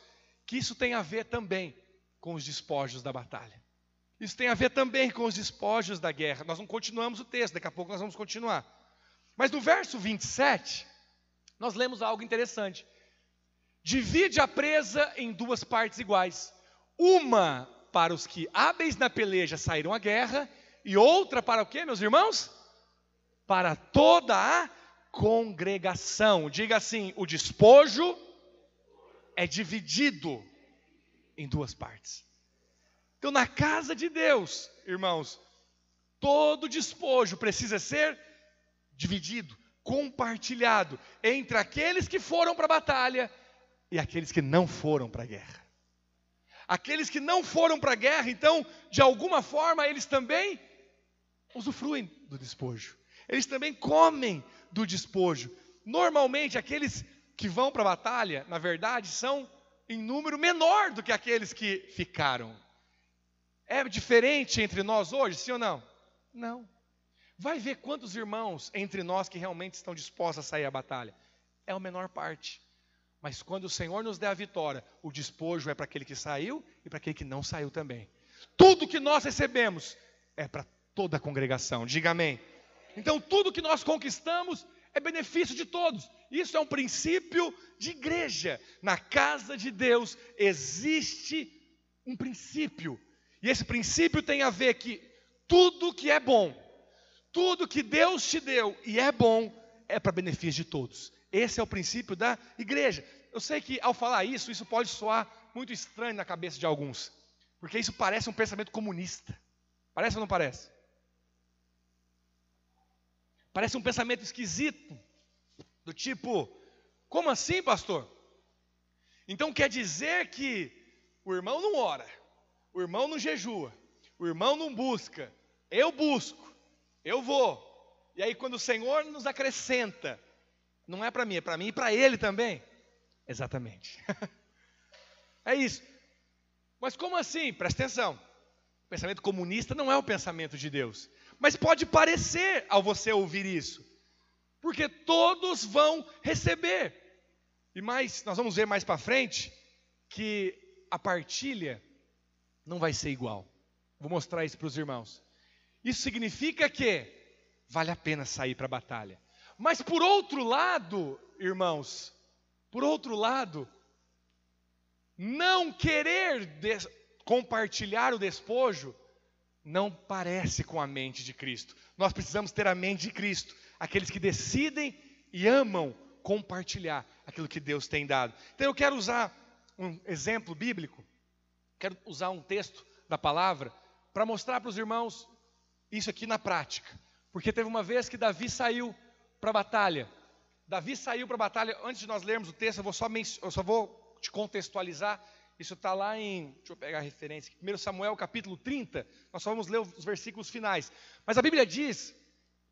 que isso tem a ver também com os despojos da batalha. Isso tem a ver também com os despojos da guerra. Nós não continuamos o texto, daqui a pouco nós vamos continuar. Mas no verso 27, nós lemos algo interessante divide a presa em duas partes iguais. Uma para os que hábeis na peleja saíram à guerra, e outra para o que, meus irmãos? Para toda a congregação. Diga assim: o despojo é dividido em duas partes. Então, na casa de Deus, irmãos, todo despojo precisa ser dividido, compartilhado entre aqueles que foram para a batalha e aqueles que não foram para a guerra. Aqueles que não foram para a guerra, então, de alguma forma, eles também usufruem do despojo. Eles também comem do despojo. Normalmente, aqueles que vão para a batalha, na verdade, são em número menor do que aqueles que ficaram. É diferente entre nós hoje, sim ou não? Não. Vai ver quantos irmãos entre nós que realmente estão dispostos a sair à batalha. É a menor parte. Mas quando o Senhor nos der a vitória, o despojo é para aquele que saiu e para aquele que não saiu também. Tudo que nós recebemos é para toda a congregação. Diga amém. Então, tudo que nós conquistamos é benefício de todos. Isso é um princípio de igreja. Na casa de Deus existe um princípio. E esse princípio tem a ver que tudo que é bom, tudo que Deus te deu e é bom, é para benefício de todos. Esse é o princípio da igreja. Eu sei que ao falar isso, isso pode soar muito estranho na cabeça de alguns, porque isso parece um pensamento comunista. Parece ou não parece? Parece um pensamento esquisito, do tipo: como assim, pastor? Então quer dizer que o irmão não ora, o irmão não jejua, o irmão não busca, eu busco, eu vou. E aí, quando o Senhor nos acrescenta, não é para mim, é para mim e para Ele também. Exatamente. [laughs] é isso. Mas como assim? Presta atenção. O pensamento comunista não é o pensamento de Deus. Mas pode parecer ao você ouvir isso. Porque todos vão receber. E mais, nós vamos ver mais para frente que a partilha não vai ser igual. Vou mostrar isso para os irmãos. Isso significa que vale a pena sair para a batalha. Mas por outro lado, irmãos, por outro lado, não querer compartilhar o despojo não parece com a mente de Cristo. Nós precisamos ter a mente de Cristo, aqueles que decidem e amam compartilhar aquilo que Deus tem dado. Então eu quero usar um exemplo bíblico, quero usar um texto da palavra para mostrar para os irmãos isso aqui na prática. Porque teve uma vez que Davi saiu para a batalha. Davi saiu para a batalha. Antes de nós lermos o texto, eu, vou só, eu só vou te contextualizar. Isso está lá em, deixa eu pegar a referência, 1 Samuel capítulo 30. Nós só vamos ler os versículos finais. Mas a Bíblia diz,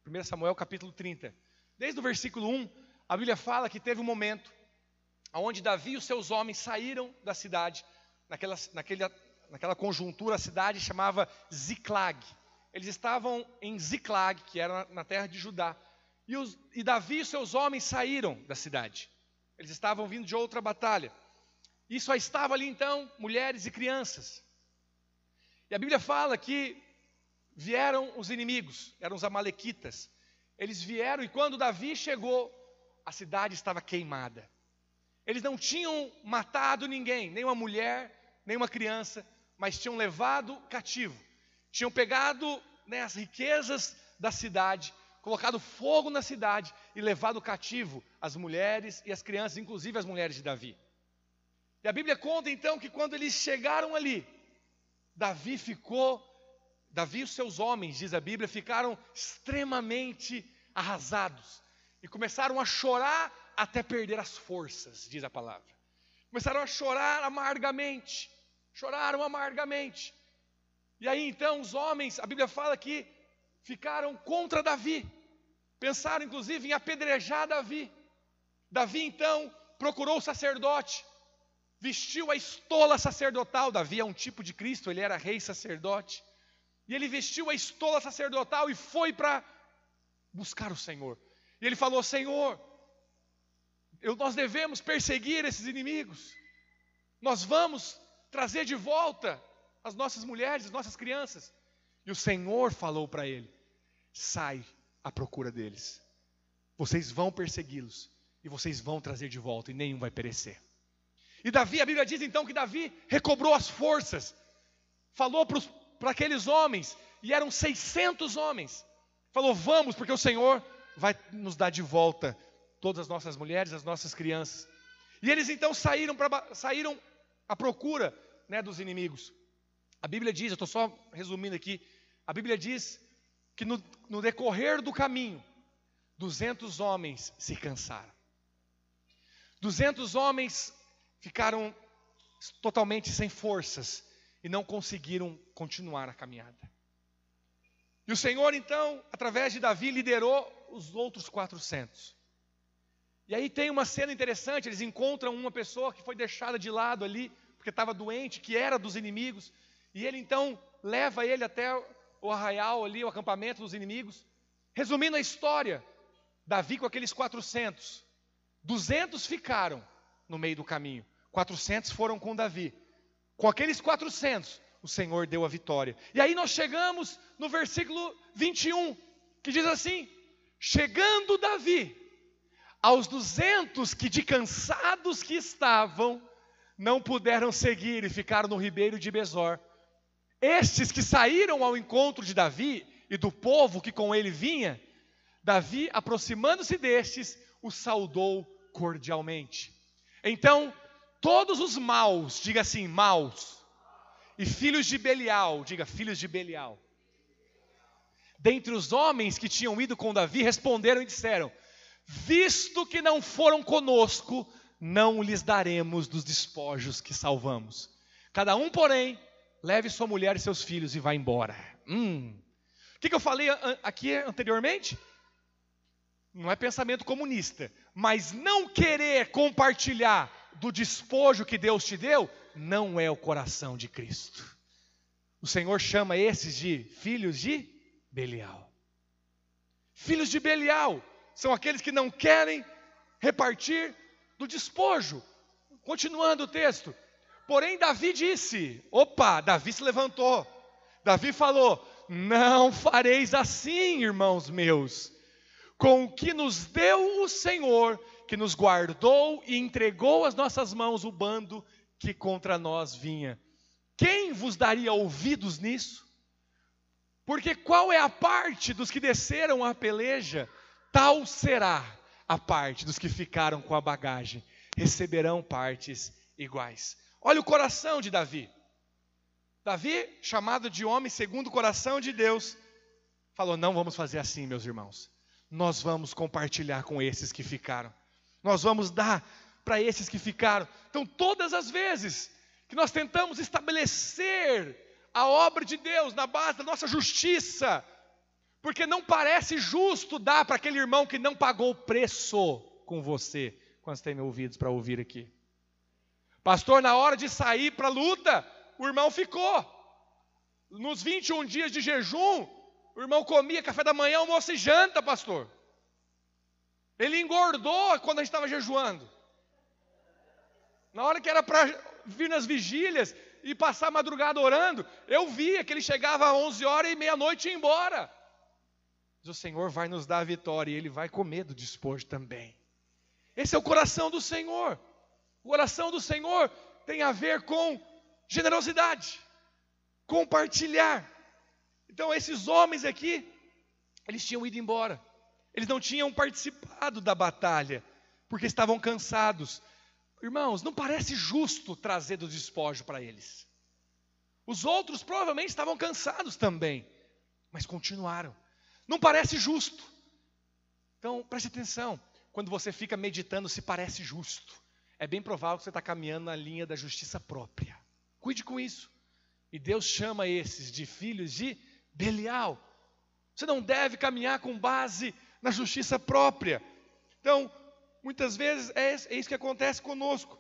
1 Samuel capítulo 30, desde o versículo 1, a Bíblia fala que teve um momento onde Davi e os seus homens saíram da cidade, naquela, naquela, naquela conjuntura, a cidade chamava Ziklag. Eles estavam em Ziklag, que era na, na terra de Judá. E, os, e Davi e seus homens saíram da cidade. Eles estavam vindo de outra batalha. E só estava ali então mulheres e crianças. E a Bíblia fala que vieram os inimigos, eram os amalequitas. Eles vieram e quando Davi chegou, a cidade estava queimada. Eles não tinham matado ninguém, nem uma mulher, nem uma criança, mas tinham levado cativo. Tinham pegado né, as riquezas da cidade, colocado fogo na cidade e levado cativo as mulheres e as crianças, inclusive as mulheres de Davi. E a Bíblia conta então que quando eles chegaram ali, Davi ficou, Davi e os seus homens, diz a Bíblia, ficaram extremamente arrasados e começaram a chorar até perder as forças, diz a palavra. Começaram a chorar amargamente, choraram amargamente. E aí então os homens, a Bíblia fala que ficaram contra Davi, pensaram inclusive em apedrejar Davi. Davi então procurou o sacerdote, vestiu a estola sacerdotal. Davi é um tipo de Cristo, ele era rei sacerdote. E ele vestiu a estola sacerdotal e foi para buscar o Senhor. E ele falou: Senhor, eu, nós devemos perseguir esses inimigos, nós vamos trazer de volta as nossas mulheres, as nossas crianças. E o Senhor falou para ele: sai à procura deles, vocês vão persegui-los e vocês vão trazer de volta, e nenhum vai perecer. E Davi, a Bíblia diz então que Davi recobrou as forças, falou para aqueles homens, e eram 600 homens, falou: vamos, porque o Senhor vai nos dar de volta todas as nossas mulheres, as nossas crianças. E eles então saíram, pra, saíram à procura né, dos inimigos. A Bíblia diz, eu estou só resumindo aqui, a Bíblia diz que no, no decorrer do caminho, 200 homens se cansaram. 200 homens ficaram totalmente sem forças e não conseguiram continuar a caminhada. E o Senhor, então, através de Davi, liderou os outros 400. E aí tem uma cena interessante: eles encontram uma pessoa que foi deixada de lado ali, porque estava doente, que era dos inimigos, e ele então leva ele até o arraial ali, o acampamento dos inimigos. Resumindo a história, Davi com aqueles 400, 200 ficaram no meio do caminho, 400 foram com Davi. Com aqueles 400, o Senhor deu a vitória. E aí nós chegamos no versículo 21, que diz assim: Chegando Davi aos duzentos que de cansados que estavam, não puderam seguir e ficaram no ribeiro de Besor. Estes que saíram ao encontro de Davi e do povo que com ele vinha, Davi, aproximando-se destes, os saudou cordialmente. Então, todos os maus, diga assim, maus, e filhos de Belial, diga filhos de Belial, dentre os homens que tinham ido com Davi, responderam e disseram: Visto que não foram conosco, não lhes daremos dos despojos que salvamos. Cada um, porém, leve sua mulher e seus filhos e vá embora. Hum. que, que eu falei aqui anteriormente? Não é pensamento comunista, mas não querer compartilhar do despojo que Deus te deu, não é o coração de Cristo. O Senhor chama esses de filhos de Belial. Filhos de Belial são aqueles que não querem repartir do despojo. Continuando o texto. Porém, Davi disse: opa, Davi se levantou. Davi falou: Não fareis assim, irmãos meus, com o que nos deu o Senhor, que nos guardou e entregou às nossas mãos o bando que contra nós vinha. Quem vos daria ouvidos nisso? Porque qual é a parte dos que desceram a peleja? Tal será a parte dos que ficaram com a bagagem. Receberão partes iguais. Olha o coração de Davi. Davi, chamado de homem segundo o coração de Deus, falou: Não vamos fazer assim, meus irmãos. Nós vamos compartilhar com esses que ficaram. Nós vamos dar para esses que ficaram. Então, todas as vezes que nós tentamos estabelecer a obra de Deus na base da nossa justiça, porque não parece justo dar para aquele irmão que não pagou o preço com você. Quantos têm ouvidos para ouvir aqui? Pastor, na hora de sair para a luta, o irmão ficou. Nos 21 dias de jejum, o irmão comia café da manhã, almoço e janta, pastor. Ele engordou quando a gente estava jejuando. Na hora que era para vir nas vigílias e passar a madrugada orando, eu via que ele chegava às 11 horas e meia-noite e ia embora. Mas o Senhor vai nos dar a vitória e Ele vai comer do despojo também. Esse é o coração do Senhor. O coração do Senhor tem a ver com generosidade, compartilhar. Então, esses homens aqui, eles tinham ido embora, eles não tinham participado da batalha, porque estavam cansados. Irmãos, não parece justo trazer do despojo para eles. Os outros provavelmente estavam cansados também, mas continuaram. Não parece justo. Então, preste atenção, quando você fica meditando se parece justo, é bem provável que você está caminhando na linha da justiça própria. Cuide com isso. E Deus chama esses de filhos de Belial. Você não deve caminhar com base na justiça própria. Então, muitas vezes é, é isso que acontece conosco.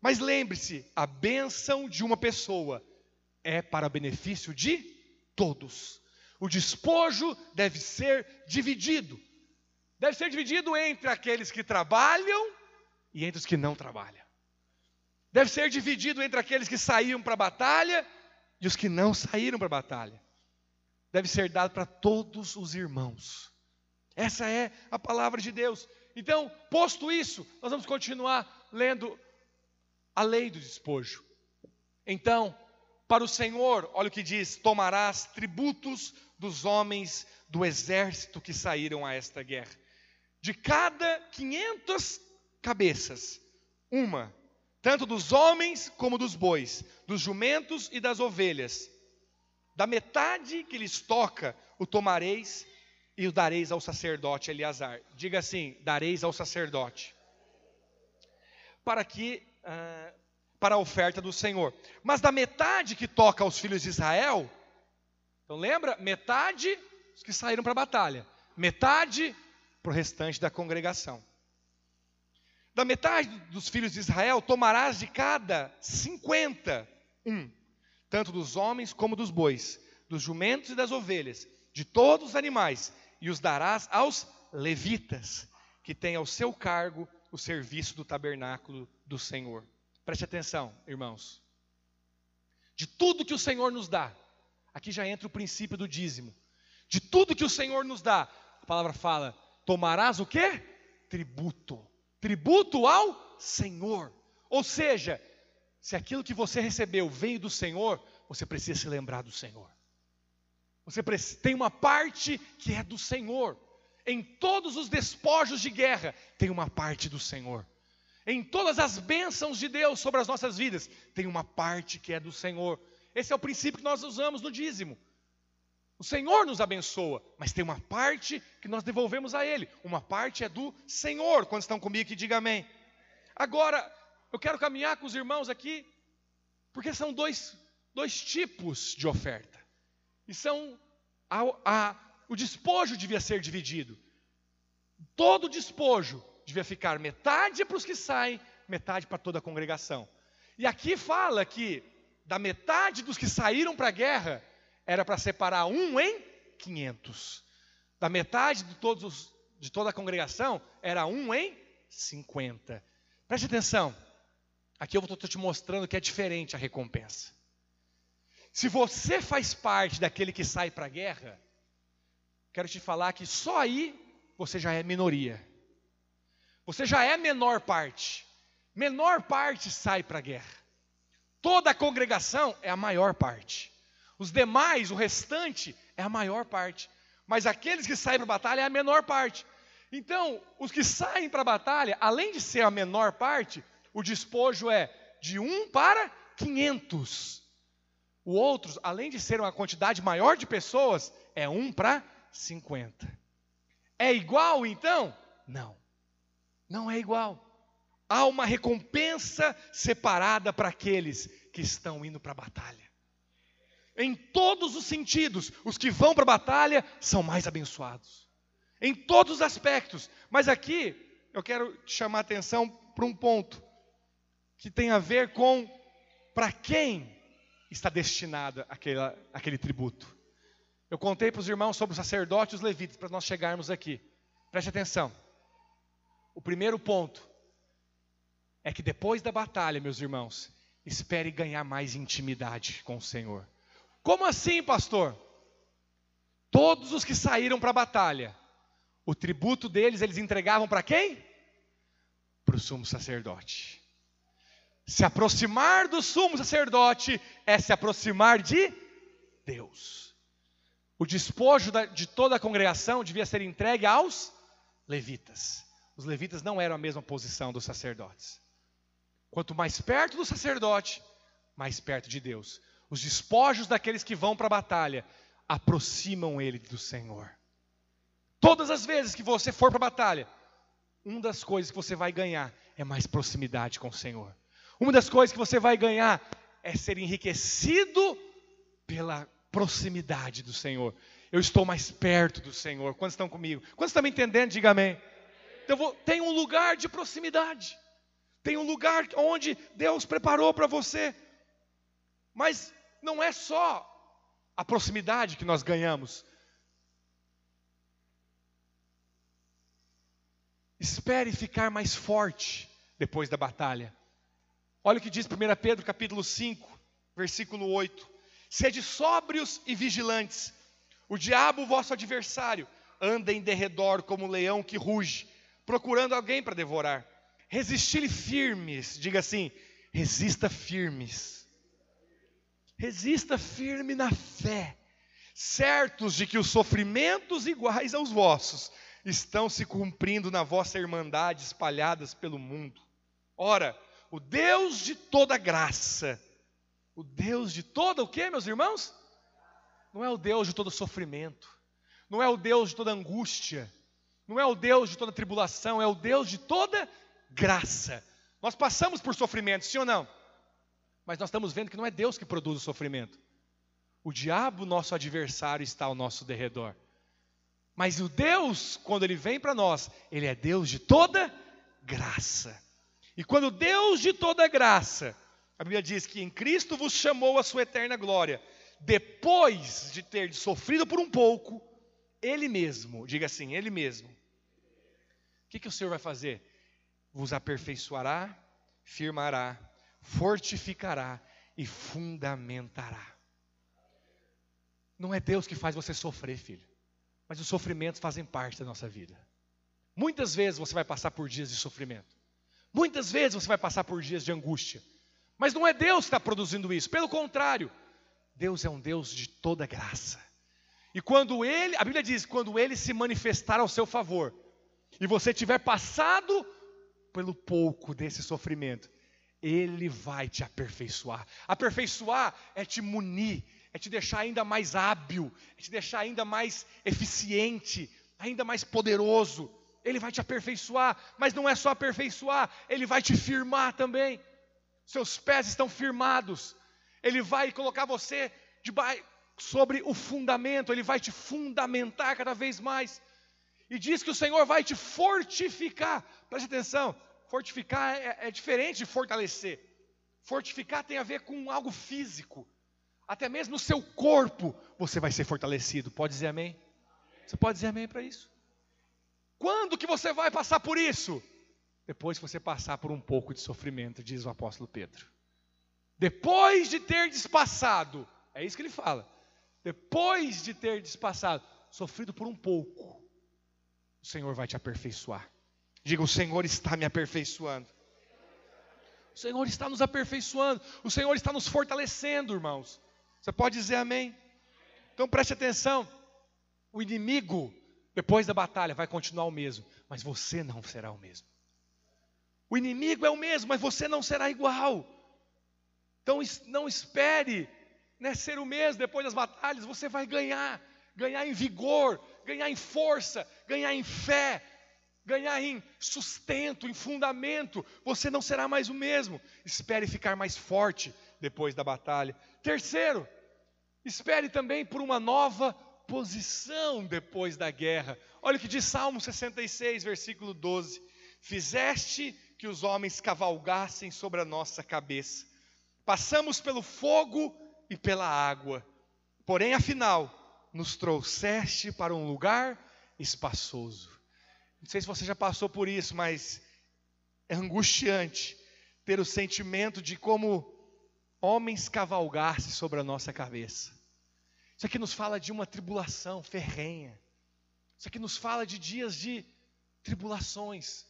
Mas lembre-se: a bênção de uma pessoa é para benefício de todos. O despojo deve ser dividido. Deve ser dividido entre aqueles que trabalham e entre os que não trabalham. Deve ser dividido entre aqueles que saíram para a batalha e os que não saíram para a batalha. Deve ser dado para todos os irmãos. Essa é a palavra de Deus. Então, posto isso, nós vamos continuar lendo a lei do despojo. Então, para o Senhor, olha o que diz: tomarás tributos dos homens do exército que saíram a esta guerra. De cada quinhentas cabeças, uma, tanto dos homens como dos bois, dos jumentos e das ovelhas. Da metade que lhes toca, o tomareis e o dareis ao sacerdote Eleazar. Diga assim: dareis ao sacerdote. Para que ah, para a oferta do Senhor. Mas da metade que toca aos filhos de Israel, então lembra? Metade os que saíram para a batalha, metade para o restante da congregação. Da metade dos filhos de Israel tomarás de cada cinquenta um, tanto dos homens como dos bois, dos jumentos e das ovelhas, de todos os animais, e os darás aos levitas, que têm ao seu cargo o serviço do tabernáculo do Senhor. Preste atenção, irmãos. De tudo que o Senhor nos dá, aqui já entra o princípio do dízimo. De tudo que o Senhor nos dá, a palavra fala: tomarás o que? Tributo. Tributo ao Senhor. Ou seja, se aquilo que você recebeu veio do Senhor, você precisa se lembrar do Senhor. Você tem uma parte que é do Senhor. Em todos os despojos de guerra, tem uma parte do Senhor. Em todas as bênçãos de Deus sobre as nossas vidas, tem uma parte que é do Senhor. Esse é o princípio que nós usamos no dízimo. O Senhor nos abençoa, mas tem uma parte que nós devolvemos a Ele. Uma parte é do Senhor. Quando estão comigo aqui, diga amém. Agora, eu quero caminhar com os irmãos aqui, porque são dois, dois tipos de oferta. E são a, a, o despojo devia ser dividido. Todo o despojo devia ficar metade para os que saem, metade para toda a congregação. E aqui fala que da metade dos que saíram para a guerra, era para separar um em 500. Da metade de, todos os, de toda a congregação, era um em 50. Preste atenção. Aqui eu estou te mostrando que é diferente a recompensa. Se você faz parte daquele que sai para a guerra, quero te falar que só aí você já é minoria. Você já é menor parte. Menor parte sai para a guerra. Toda a congregação é a maior parte. Os demais, o restante, é a maior parte. Mas aqueles que saem para a batalha é a menor parte. Então, os que saem para a batalha, além de ser a menor parte, o despojo é de 1 para 500. O outro, além de ser uma quantidade maior de pessoas, é 1 para 50. É igual então? Não. Não é igual. Há uma recompensa separada para aqueles que estão indo para a batalha. Em todos os sentidos, os que vão para a batalha são mais abençoados. Em todos os aspectos. Mas aqui eu quero chamar a atenção para um ponto que tem a ver com para quem está destinado aquele, aquele tributo. Eu contei para os irmãos sobre o sacerdote e os levitas para nós chegarmos aqui. Preste atenção. O primeiro ponto é que depois da batalha, meus irmãos, espere ganhar mais intimidade com o Senhor. Como assim, pastor? Todos os que saíram para a batalha, o tributo deles eles entregavam para quem? Para o sumo sacerdote. Se aproximar do sumo sacerdote é se aproximar de Deus. O despojo de toda a congregação devia ser entregue aos levitas. Os levitas não eram a mesma posição dos sacerdotes. Quanto mais perto do sacerdote, mais perto de Deus. Os despojos daqueles que vão para a batalha aproximam ele do Senhor. Todas as vezes que você for para a batalha, uma das coisas que você vai ganhar é mais proximidade com o Senhor. Uma das coisas que você vai ganhar é ser enriquecido pela proximidade do Senhor. Eu estou mais perto do Senhor. Quantos estão comigo? Quantos estão me entendendo? Diga amém. Então, vou, tem um lugar de proximidade. Tem um lugar onde Deus preparou para você. Mas não é só a proximidade que nós ganhamos. Espere ficar mais forte depois da batalha. Olha o que diz 1 Pedro capítulo 5, versículo 8. Sede sóbrios e vigilantes. O diabo, vosso adversário, anda em derredor como um leão que ruge, procurando alguém para devorar. Resisti-lhe firmes, diga assim: resista firmes. Resista firme na fé, certos de que os sofrimentos iguais aos vossos estão se cumprindo na vossa irmandade espalhadas pelo mundo. Ora, o Deus de toda graça, o Deus de toda o que, meus irmãos? Não é o Deus de todo sofrimento, não é o Deus de toda angústia, não é o Deus de toda tribulação, é o Deus de toda graça. Nós passamos por sofrimento, sim ou não? Mas nós estamos vendo que não é Deus que produz o sofrimento. O diabo, nosso adversário, está ao nosso derredor. Mas o Deus, quando ele vem para nós, ele é Deus de toda graça. E quando Deus de toda graça, a Bíblia diz que em Cristo vos chamou a sua eterna glória, depois de ter sofrido por um pouco, Ele mesmo, diga assim, Ele mesmo. O que, que o Senhor vai fazer? Vos aperfeiçoará, firmará, fortificará e fundamentará. Não é Deus que faz você sofrer, filho, mas os sofrimentos fazem parte da nossa vida. Muitas vezes você vai passar por dias de sofrimento. Muitas vezes você vai passar por dias de angústia, mas não é Deus que está produzindo isso, pelo contrário, Deus é um Deus de toda graça. E quando Ele, a Bíblia diz, quando Ele se manifestar ao seu favor, e você tiver passado pelo pouco desse sofrimento, Ele vai te aperfeiçoar. Aperfeiçoar é te munir, é te deixar ainda mais hábil, é te deixar ainda mais eficiente, ainda mais poderoso. Ele vai te aperfeiçoar, mas não é só aperfeiçoar, Ele vai te firmar também. Seus pés estão firmados. Ele vai colocar você sobre o fundamento, ele vai te fundamentar cada vez mais. E diz que o Senhor vai te fortificar. Preste atenção, fortificar é, é diferente de fortalecer. Fortificar tem a ver com algo físico. Até mesmo no seu corpo você vai ser fortalecido. Pode dizer amém? Você pode dizer amém para isso? Quando que você vai passar por isso? Depois que você passar por um pouco de sofrimento, diz o apóstolo Pedro. Depois de ter despassado, é isso que ele fala. Depois de ter despassado, sofrido por um pouco, o Senhor vai te aperfeiçoar. Diga: O Senhor está me aperfeiçoando. O Senhor está nos aperfeiçoando. O Senhor está nos fortalecendo, irmãos. Você pode dizer amém? Então preste atenção. O inimigo, depois da batalha, vai continuar o mesmo, mas você não será o mesmo. O inimigo é o mesmo, mas você não será igual. Então não espere né, ser o mesmo depois das batalhas, você vai ganhar, ganhar em vigor, ganhar em força, ganhar em fé, ganhar em sustento, em fundamento. Você não será mais o mesmo. Espere ficar mais forte depois da batalha. Terceiro, espere também por uma nova posição depois da guerra. Olha o que diz Salmo 66, versículo 12: Fizeste que os homens cavalgassem sobre a nossa cabeça. Passamos pelo fogo e pela água. Porém, afinal, nos trouxeste para um lugar espaçoso. Não sei se você já passou por isso, mas é angustiante ter o sentimento de como homens cavalgassem sobre a nossa cabeça. Isso aqui nos fala de uma tribulação ferrenha. Isso aqui nos fala de dias de tribulações,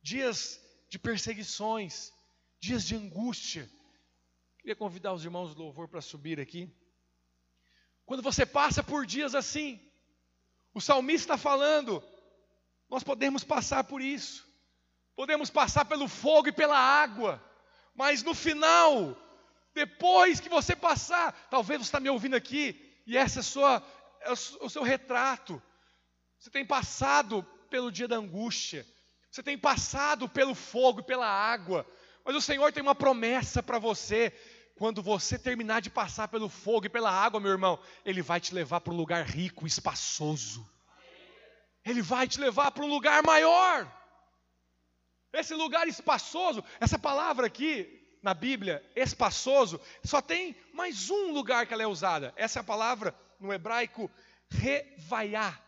dias de perseguições, dias de angústia. Queria convidar os irmãos do louvor para subir aqui. Quando você passa por dias assim, o salmista está falando, nós podemos passar por isso, podemos passar pelo fogo e pela água, mas no final, depois que você passar, talvez você está me ouvindo aqui, e essa é, sua, é o seu retrato. Você tem passado pelo dia da angústia, você tem passado pelo fogo e pela água, mas o Senhor tem uma promessa para você. Quando você terminar de passar pelo fogo e pela água, meu irmão, Ele vai te levar para um lugar rico, espaçoso. Ele vai te levar para um lugar maior. Esse lugar espaçoso, essa palavra aqui na Bíblia, espaçoso, só tem mais um lugar que ela é usada. Essa é a palavra no hebraico revaiá.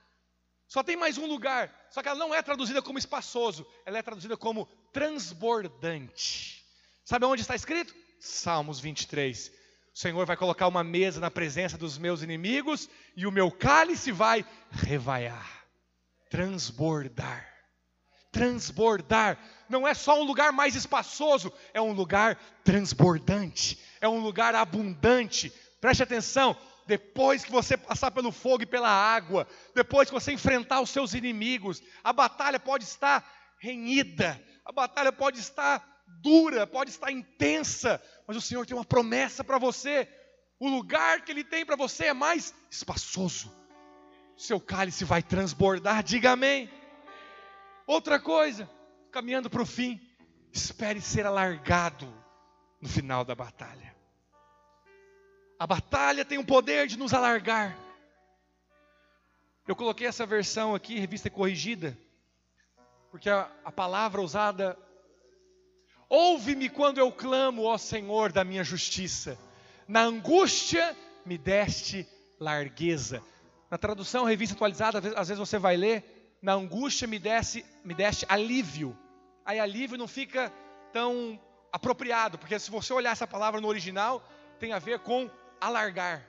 Só tem mais um lugar, só que ela não é traduzida como espaçoso, ela é traduzida como transbordante. Sabe onde está escrito? Salmos 23. O Senhor vai colocar uma mesa na presença dos meus inimigos e o meu cálice vai revaiar, transbordar. Transbordar não é só um lugar mais espaçoso, é um lugar transbordante, é um lugar abundante. Preste atenção, depois que você passar pelo fogo e pela água, depois que você enfrentar os seus inimigos, a batalha pode estar renhida, a batalha pode estar dura, pode estar intensa, mas o Senhor tem uma promessa para você. O lugar que Ele tem para você é mais espaçoso. Seu cálice vai transbordar, diga amém. Outra coisa, caminhando para o fim, espere ser alargado no final da batalha. A batalha tem o poder de nos alargar. Eu coloquei essa versão aqui, revista corrigida, porque a, a palavra usada Ouve-me quando eu clamo, ó Senhor da minha justiça. Na angústia me deste largueza. Na tradução revista atualizada, às vezes você vai ler, na angústia me deste, me deste alívio. Aí alívio não fica tão apropriado, porque se você olhar essa palavra no original, tem a ver com alargar.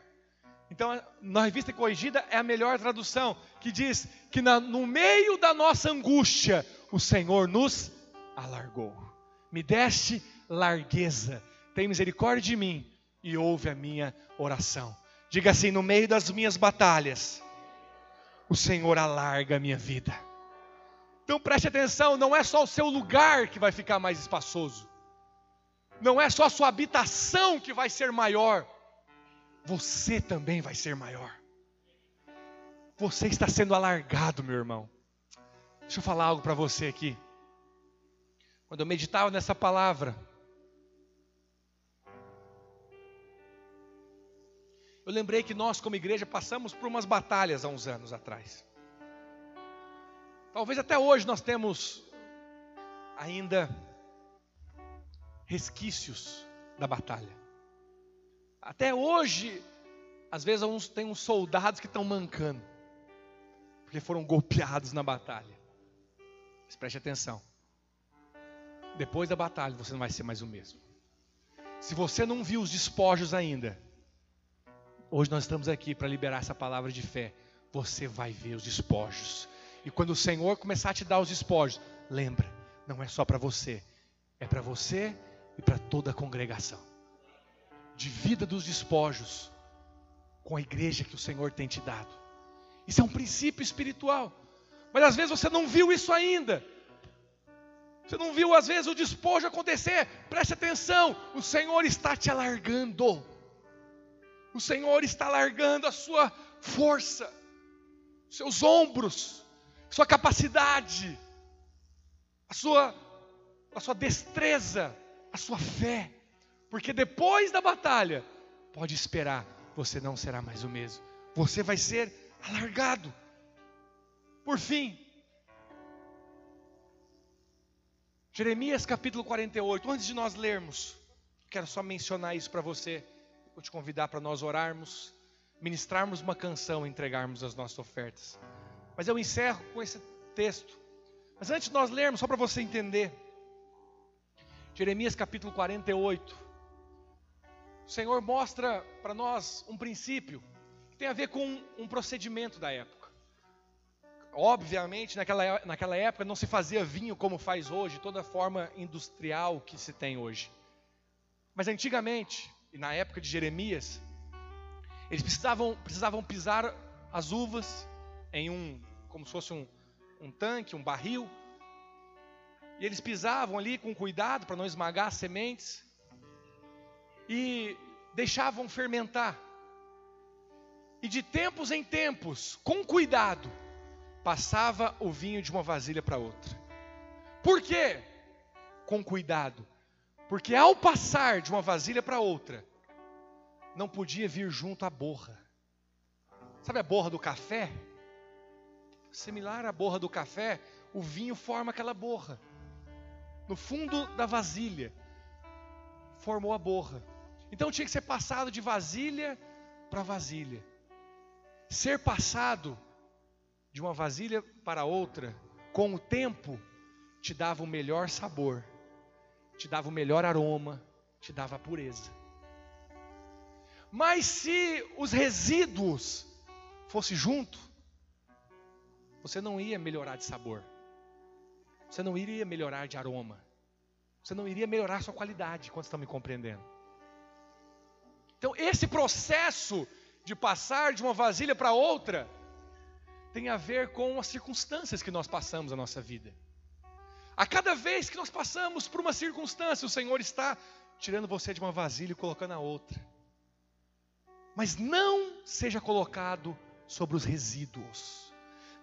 Então, na revista corrigida é a melhor tradução, que diz que na, no meio da nossa angústia, o Senhor nos alargou me deste largueza, tem misericórdia de mim e ouve a minha oração. Diga assim: no meio das minhas batalhas, o Senhor alarga a minha vida. Então preste atenção: não é só o seu lugar que vai ficar mais espaçoso, não é só a sua habitação que vai ser maior, você também vai ser maior. Você está sendo alargado, meu irmão. Deixa eu falar algo para você aqui. Quando eu meditava nessa palavra, eu lembrei que nós, como igreja, passamos por umas batalhas há uns anos atrás. Talvez até hoje nós temos ainda resquícios da batalha. Até hoje, às vezes uns, tem uns soldados que estão mancando, porque foram golpeados na batalha. Mas preste atenção. Depois da batalha, você não vai ser mais o mesmo. Se você não viu os despojos ainda, hoje nós estamos aqui para liberar essa palavra de fé. Você vai ver os despojos. E quando o Senhor começar a te dar os despojos, lembra, não é só para você, é para você e para toda a congregação. Divida dos despojos com a igreja que o Senhor tem te dado. Isso é um princípio espiritual. Mas às vezes você não viu isso ainda. Você não viu, às vezes, o despojo acontecer. Preste atenção: o Senhor está te alargando. O Senhor está alargando a sua força, seus ombros, sua capacidade, a sua, a sua destreza, a sua fé. Porque depois da batalha, pode esperar, você não será mais o mesmo. Você vai ser alargado. Por fim, Jeremias capítulo 48. Antes de nós lermos, quero só mencionar isso para você. Vou te convidar para nós orarmos, ministrarmos uma canção e entregarmos as nossas ofertas. Mas eu encerro com esse texto. Mas antes de nós lermos, só para você entender. Jeremias capítulo 48. O Senhor mostra para nós um princípio que tem a ver com um procedimento da época. Obviamente, naquela, naquela época não se fazia vinho como faz hoje, toda a forma industrial que se tem hoje. Mas antigamente, e na época de Jeremias, eles precisavam, precisavam pisar as uvas em um, como se fosse um, um tanque, um barril. E eles pisavam ali com cuidado para não esmagar as sementes. E deixavam fermentar. E de tempos em tempos, com cuidado, passava o vinho de uma vasilha para outra. Por quê? Com cuidado. Porque ao passar de uma vasilha para outra, não podia vir junto a borra. Sabe a borra do café? Similar à borra do café, o vinho forma aquela borra. No fundo da vasilha, formou a borra. Então tinha que ser passado de vasilha para vasilha. Ser passado de uma vasilha para outra, com o tempo, te dava o melhor sabor, te dava o melhor aroma, te dava a pureza. Mas se os resíduos fossem junto, você não ia melhorar de sabor, você não iria melhorar de aroma, você não iria melhorar sua qualidade, quando estão me compreendendo. Então, esse processo de passar de uma vasilha para outra, tem a ver com as circunstâncias que nós passamos na nossa vida. A cada vez que nós passamos por uma circunstância, o Senhor está tirando você de uma vasilha e colocando a outra. Mas não seja colocado sobre os resíduos.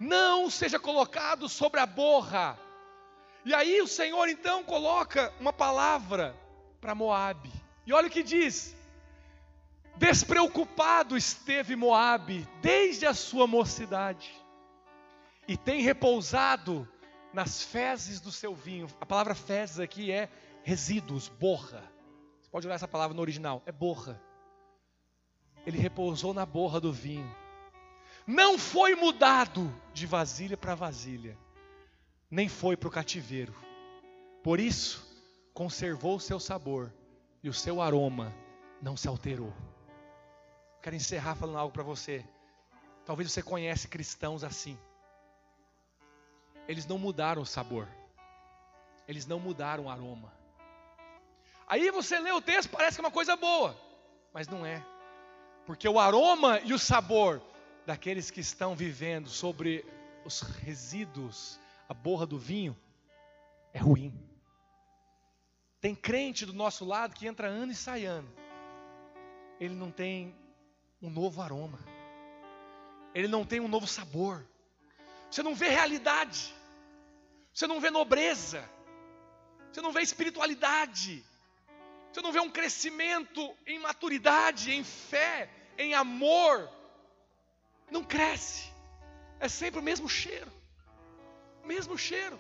Não seja colocado sobre a borra. E aí o Senhor então coloca uma palavra para Moabe. E olha o que diz: Despreocupado esteve Moabe desde a sua mocidade, e tem repousado nas fezes do seu vinho. A palavra fezes aqui é resíduos, borra. Você pode olhar essa palavra no original, é borra. Ele repousou na borra do vinho. Não foi mudado de vasilha para vasilha, nem foi para o cativeiro. Por isso, conservou o seu sabor e o seu aroma não se alterou. Quero encerrar falando algo para você. Talvez você conhece cristãos assim. Eles não mudaram o sabor. Eles não mudaram o aroma. Aí você lê o texto, parece que é uma coisa boa, mas não é. Porque o aroma e o sabor daqueles que estão vivendo sobre os resíduos, a borra do vinho, é ruim. Tem crente do nosso lado que entra ano e sai ano. Ele não tem um novo aroma. Ele não tem um novo sabor. Você não vê realidade. Você não vê nobreza. Você não vê espiritualidade. Você não vê um crescimento em maturidade, em fé, em amor, não cresce. É sempre o mesmo cheiro. Mesmo cheiro.